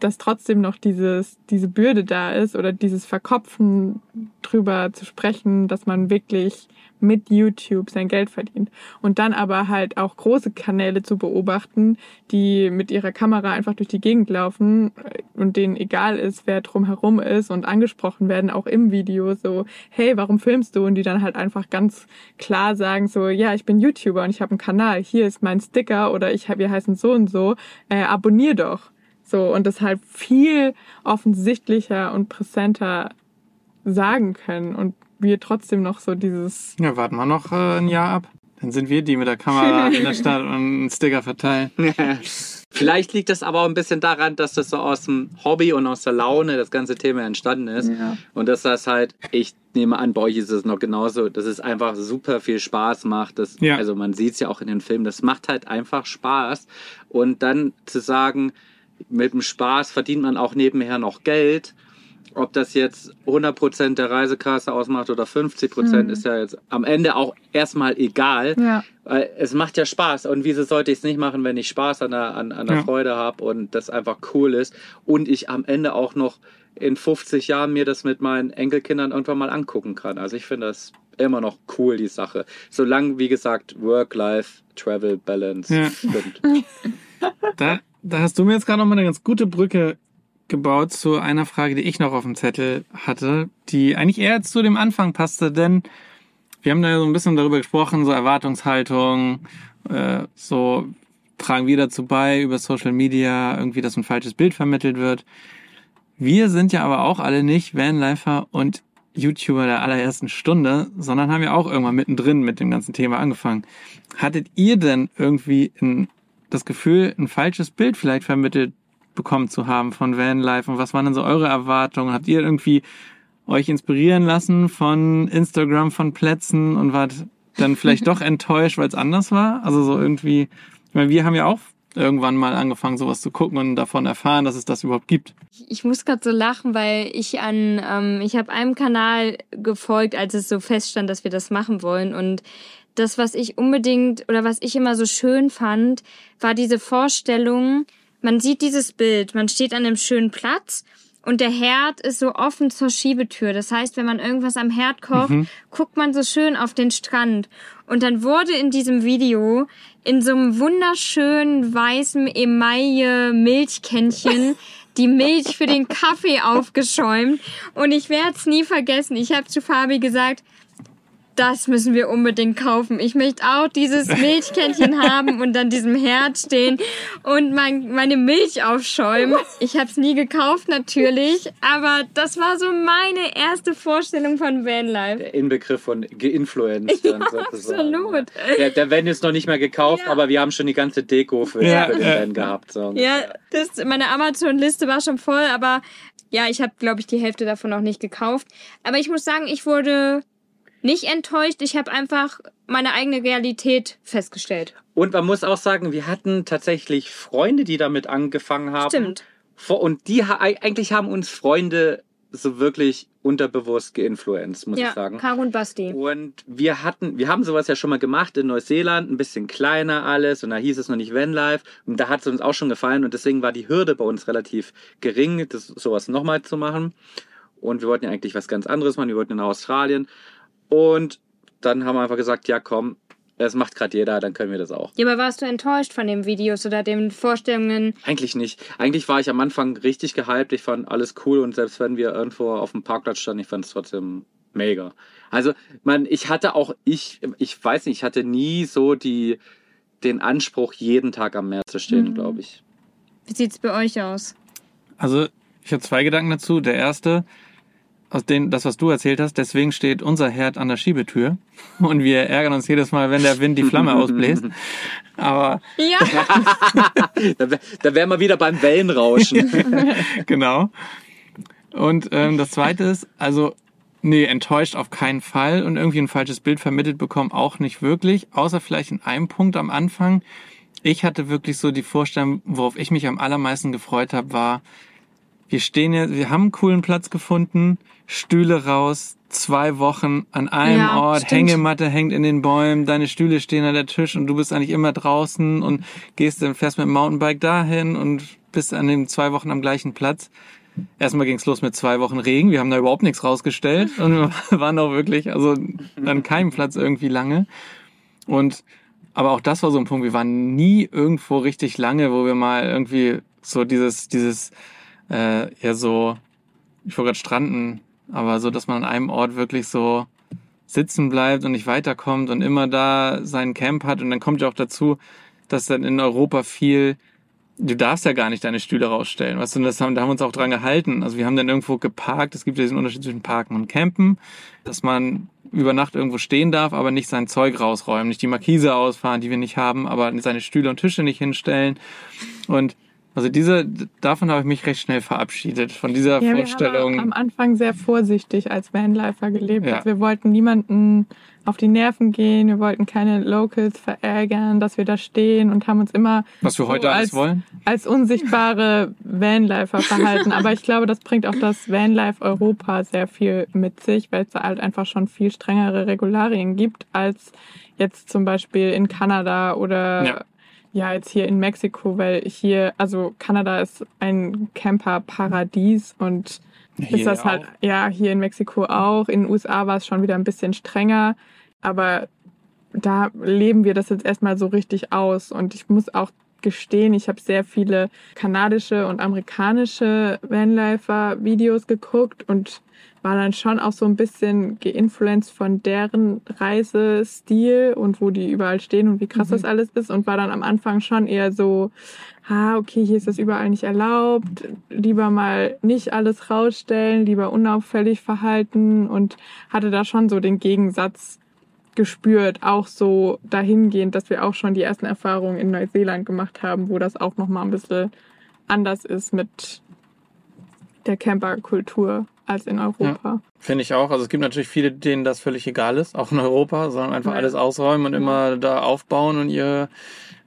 dass trotzdem noch dieses, diese Bürde da ist oder dieses Verkopfen drüber zu sprechen, dass man wirklich mit YouTube sein Geld verdient. Und dann aber halt auch große Kanäle zu beobachten, die mit ihrer Kamera einfach durch die Gegend laufen äh, und denen egal ist, wer drumherum ist und angesprochen werden, auch im Video so, hey, warum filmst du? Und die dann halt einfach ganz klar sagen so, ja, ich bin YouTuber und ich habe einen Kanal, hier ist mein Sticker oder ich hab, wir heißen so und so, äh, abonnier doch. So, und das halt viel offensichtlicher und präsenter sagen können und wir trotzdem noch so dieses, Ja, warten wir noch äh, ein Jahr ab. Dann sind wir die mit der Kamera in der Stadt (laughs) und einen Sticker verteilen. (laughs) Vielleicht liegt das aber auch ein bisschen daran, dass das so aus dem Hobby und aus der Laune das ganze Thema entstanden ist. Ja. Und dass das halt, ich nehme an, bei euch ist es noch genauso, dass es einfach super viel Spaß macht. Das, Ja. Also man sieht es ja auch in den Filmen, das macht halt einfach Spaß. Und dann zu sagen, mit dem Spaß verdient man auch nebenher noch Geld. Ob das jetzt 100% der Reisekasse ausmacht oder 50%, ist ja jetzt am Ende auch erstmal egal. ja, Weil es macht ja Spaß. Und wieso sollte ich es nicht machen, wenn ich Spaß an der, an, an der Ja. Freude habe und das einfach cool ist und ich am Ende auch noch in 50 Jahren mir das mit meinen Enkelkindern irgendwann mal angucken kann. Also ich finde das immer noch cool, die Sache. Solange, wie gesagt, Work-Life-Travel-Balance Ja. stimmt. (laughs) Da, da hast du mir jetzt gerade noch mal eine ganz gute Brücke gebaut zu einer Frage, die ich noch auf dem Zettel hatte, die eigentlich eher zu dem Anfang passte, denn wir haben da ja so ein bisschen darüber gesprochen, so Erwartungshaltung, äh, so tragen wir dazu bei über Social Media irgendwie, dass ein falsches Bild vermittelt wird. Wir sind ja aber auch alle nicht Vanlifer und YouTuber der allerersten Stunde, sondern haben ja auch irgendwann mittendrin mit dem ganzen Thema angefangen. Hattet ihr denn irgendwie ein, das Gefühl, ein falsches Bild vielleicht vermittelt bekommen zu haben von Vanlife und was waren denn so eure Erwartungen? Habt ihr irgendwie euch inspirieren lassen von Instagram, von Plätzen und wart dann vielleicht (laughs) doch enttäuscht, weil es anders war? Also so irgendwie, ich meine, wir haben ja auch irgendwann mal angefangen, sowas zu gucken und davon erfahren, dass es das überhaupt gibt. Ich, muss gerade so lachen, weil ich an, ähm, ich habe einem Kanal gefolgt, als es so feststand, dass wir das machen wollen. Und das, was ich unbedingt oder was ich immer so schön fand, war diese Vorstellung, man sieht dieses Bild, man steht an einem schönen Platz und der Herd ist so offen zur Schiebetür. Das heißt, wenn man irgendwas am Herd kocht, guckt man so schön auf den Strand. Und dann wurde in diesem Video in so einem wunderschönen weißen Emaille-Milchkännchen (laughs) die Milch für den Kaffee aufgeschäumt. Und ich werde es nie vergessen. Ich habe zu Fabi gesagt, das müssen wir unbedingt kaufen. Ich möchte auch dieses (laughs) Milchkännchen haben und dann diesem Herd stehen und mein, meine Milch aufschäumen. Ich habe es nie gekauft natürlich, aber das war so meine erste Vorstellung von Vanlife. Der Inbegriff von geinfluenced. sozusagen. absolut. Der, der Van ist noch nicht mehr gekauft, Ja. aber wir haben schon die ganze Deko für, Ja, für den ja. Van gehabt. So. Ja, das, meine Amazon-Liste war schon voll, aber ja, ich habe, glaube ich, die Hälfte davon noch nicht gekauft. Aber ich muss sagen, ich wurde nicht enttäuscht. Ich habe einfach meine eigene Realität festgestellt. Und man muss auch sagen, wir hatten tatsächlich Freunde, die damit angefangen haben. Stimmt. Und die eigentlich haben uns Freunde so wirklich unterbewusst geinfluenced, muss ja, ich sagen. Caro und Basti. Und wir hatten, wir haben sowas ja schon mal gemacht in Neuseeland, ein bisschen kleiner alles und da hieß es noch nicht Vanlife und da hat es uns auch schon gefallen und deswegen war die Hürde bei uns relativ gering, das sowas nochmal zu machen. Und wir wollten ja eigentlich was ganz anderes machen, wir wollten nach Australien und dann haben wir einfach gesagt, ja komm, das macht gerade jeder, dann können wir das auch. Ja, aber warst du enttäuscht von den Videos oder den Vorstellungen? Eigentlich nicht. Eigentlich war ich am Anfang richtig gehypt. Ich fand alles cool und selbst wenn wir irgendwo auf dem Parkplatz standen, ich fand es trotzdem mega. Also, man, ich hatte auch, ich, ich weiß nicht, ich hatte nie so die, den Anspruch, jeden Tag am Meer zu stehen, Mhm. glaube ich. Wie sieht's bei euch aus? Also, ich habe zwei Gedanken dazu. Der erste, aus dem, das, was du erzählt hast, deswegen steht unser Herd an der Schiebetür. Und wir ärgern uns jedes Mal, wenn der Wind die Flamme (laughs) ausbläst. Aber Ja, (laughs) Da, wär- da wären wir wieder beim Wellenrauschen. (laughs) genau. Und ähm, das zweite ist, also, nee, enttäuscht auf keinen Fall und irgendwie ein falsches Bild vermittelt bekommen auch nicht wirklich, außer vielleicht in einem Punkt am Anfang. Ich hatte wirklich so die Vorstellung, worauf ich mich am allermeisten gefreut habe, war, wir stehen ja, wir haben einen coolen Platz gefunden, Stühle raus, zwei Wochen an einem Ja, Ort, stimmt. Hängematte hängt in den Bäumen, deine Stühle stehen an der Tisch und du bist eigentlich immer draußen und gehst dann fährst mit dem Mountainbike dahin und bist an den zwei Wochen am gleichen Platz. Erstmal ging's los mit zwei Wochen Regen. Wir haben da überhaupt nichts rausgestellt und wir (laughs) waren auch wirklich, also an keinem Platz irgendwie lange. Und aber auch das war so ein Punkt. Wir waren nie irgendwo richtig lange, wo wir mal irgendwie so dieses, dieses, äh, ja so, ich wollte gerade stranden, aber so, dass man an einem Ort wirklich so sitzen bleibt und nicht weiterkommt und immer da sein Camp hat. Und dann kommt ja auch dazu, dass dann in Europa viel du darfst ja gar nicht deine Stühle rausstellen. Weißt du, und das haben, da haben wir uns auch dran gehalten. Also wir haben dann irgendwo geparkt. Es gibt ja diesen Unterschied zwischen Parken und Campen, dass man über Nacht irgendwo stehen darf, aber nicht sein Zeug rausräumen, nicht die Markise ausfahren, die wir nicht haben, aber seine Stühle und Tische nicht hinstellen. Und also diese, davon habe ich mich recht schnell verabschiedet, von dieser Ja, wir Vorstellung. haben am Anfang sehr vorsichtig als Vanlifer gelebt. Ja. Wir wollten niemanden auf die Nerven gehen, wir wollten keine Locals verärgern, dass wir da stehen und haben uns immer was wir heute so alles als, wollen. als unsichtbare (laughs) Vanlifer verhalten. Aber ich glaube, das bringt auch das Vanlife Europa sehr viel mit sich, weil es da halt einfach schon viel strengere Regularien gibt als jetzt zum Beispiel in Kanada oder Ja. Ja, jetzt hier in Mexiko, weil hier, also Kanada ist ein Camper-Paradies und Hier ist das halt, auch. ja, hier in Mexiko auch. In den USA war es schon wieder ein bisschen strenger, aber da leben wir das jetzt erstmal so richtig aus. Und ich muss auch gestehen, ich habe sehr viele kanadische und amerikanische Vanlifer-Videos geguckt und war dann schon auch so ein bisschen geinfluenced von deren Reisestil und wo die überall stehen und wie krass das alles ist und war dann am Anfang schon eher so, ah, okay, hier ist das überall nicht erlaubt, lieber mal nicht alles rausstellen, lieber unauffällig verhalten und hatte da schon so den Gegensatz gespürt, auch so dahingehend, dass wir auch schon die ersten Erfahrungen in Neuseeland gemacht haben, wo das auch nochmal ein bisschen anders ist mit der Camperkultur als in Europa. Finde ich auch. Also es gibt natürlich viele, denen das völlig egal ist, auch in Europa, sondern einfach Ja. alles ausräumen und immer da aufbauen und ihr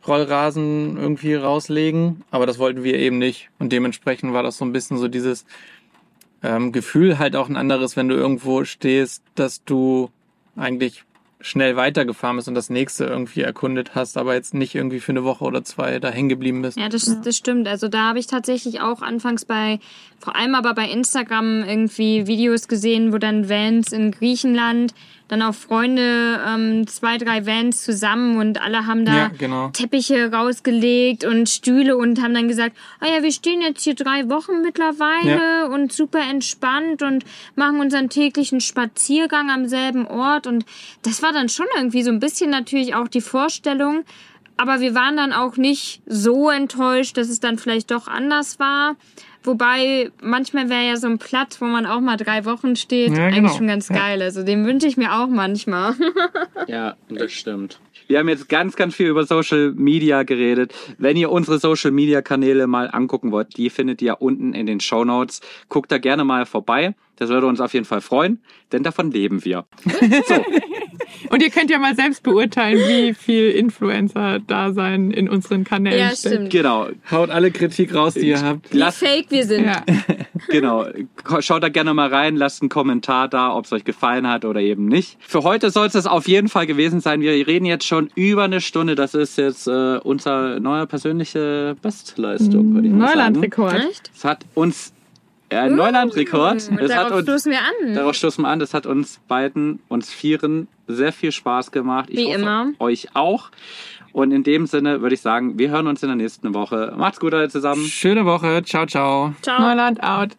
Rollrasen irgendwie rauslegen. Aber das wollten wir eben nicht. Und dementsprechend war das so ein bisschen so dieses ähm, Gefühl halt auch ein anderes, wenn du irgendwo stehst, dass du eigentlich schnell weitergefahren bist und das nächste irgendwie erkundet hast, aber jetzt nicht irgendwie für eine Woche oder zwei da hängen geblieben bist. Ja, das, das stimmt. Also da habe ich tatsächlich auch anfangs bei, vor allem aber bei Instagram irgendwie Videos gesehen, wo dann Vans in Griechenland, dann auch Freunde, ähm, zwei, drei Vans zusammen und alle haben da Ja, genau. Teppiche rausgelegt und Stühle und haben dann gesagt, ah ja, wir stehen jetzt hier drei Wochen mittlerweile und super entspannt und machen unseren täglichen Spaziergang am selben Ort und das war dann schon irgendwie so ein bisschen natürlich auch die Vorstellung, aber wir waren dann auch nicht so enttäuscht, dass es dann vielleicht doch anders war. Wobei manchmal wäre ja so ein Platz, wo man auch mal drei Wochen steht, Ja, eigentlich genau. schon ganz geil. Also den wünsche ich mir auch manchmal. (laughs) Ja, das stimmt. Wir haben jetzt ganz, ganz viel über Social Media geredet. Wenn ihr unsere Social Media Kanäle mal angucken wollt, die findet ihr unten in den Show Notes. Guckt da gerne mal vorbei. Das würde uns auf jeden Fall freuen, denn davon leben wir. So, (laughs) Und ihr könnt ja mal selbst beurteilen, wie viel Influencer-Dasein in unseren Kanälen ja, steckt. stimmt. genau, Haut alle Kritik raus, die ihr habt. Wie Lasst- fake wir sind. Ja. (laughs) genau. Schaut da gerne mal rein, lasst einen Kommentar da, ob es euch gefallen hat oder eben nicht. Für heute soll es auf jeden Fall gewesen sein. Wir reden jetzt schon über eine Stunde. Das ist jetzt äh, unser neuer persönliche Bestleistung, würde ich mal sagen. Neulandrekord. Es hat uns ein Neulandrekord. Und Es hat darauf uns stoßen wir an. Darauf stoßen wir an. Das hat uns beiden, uns Vieren, sehr viel Spaß gemacht. Ich Wie hoffe, immer. euch auch. Und in dem Sinne würde ich sagen, wir hören uns in der nächsten Woche. Macht's gut alle zusammen. Schöne Woche. Ciao, ciao. Ciao. Neuland out.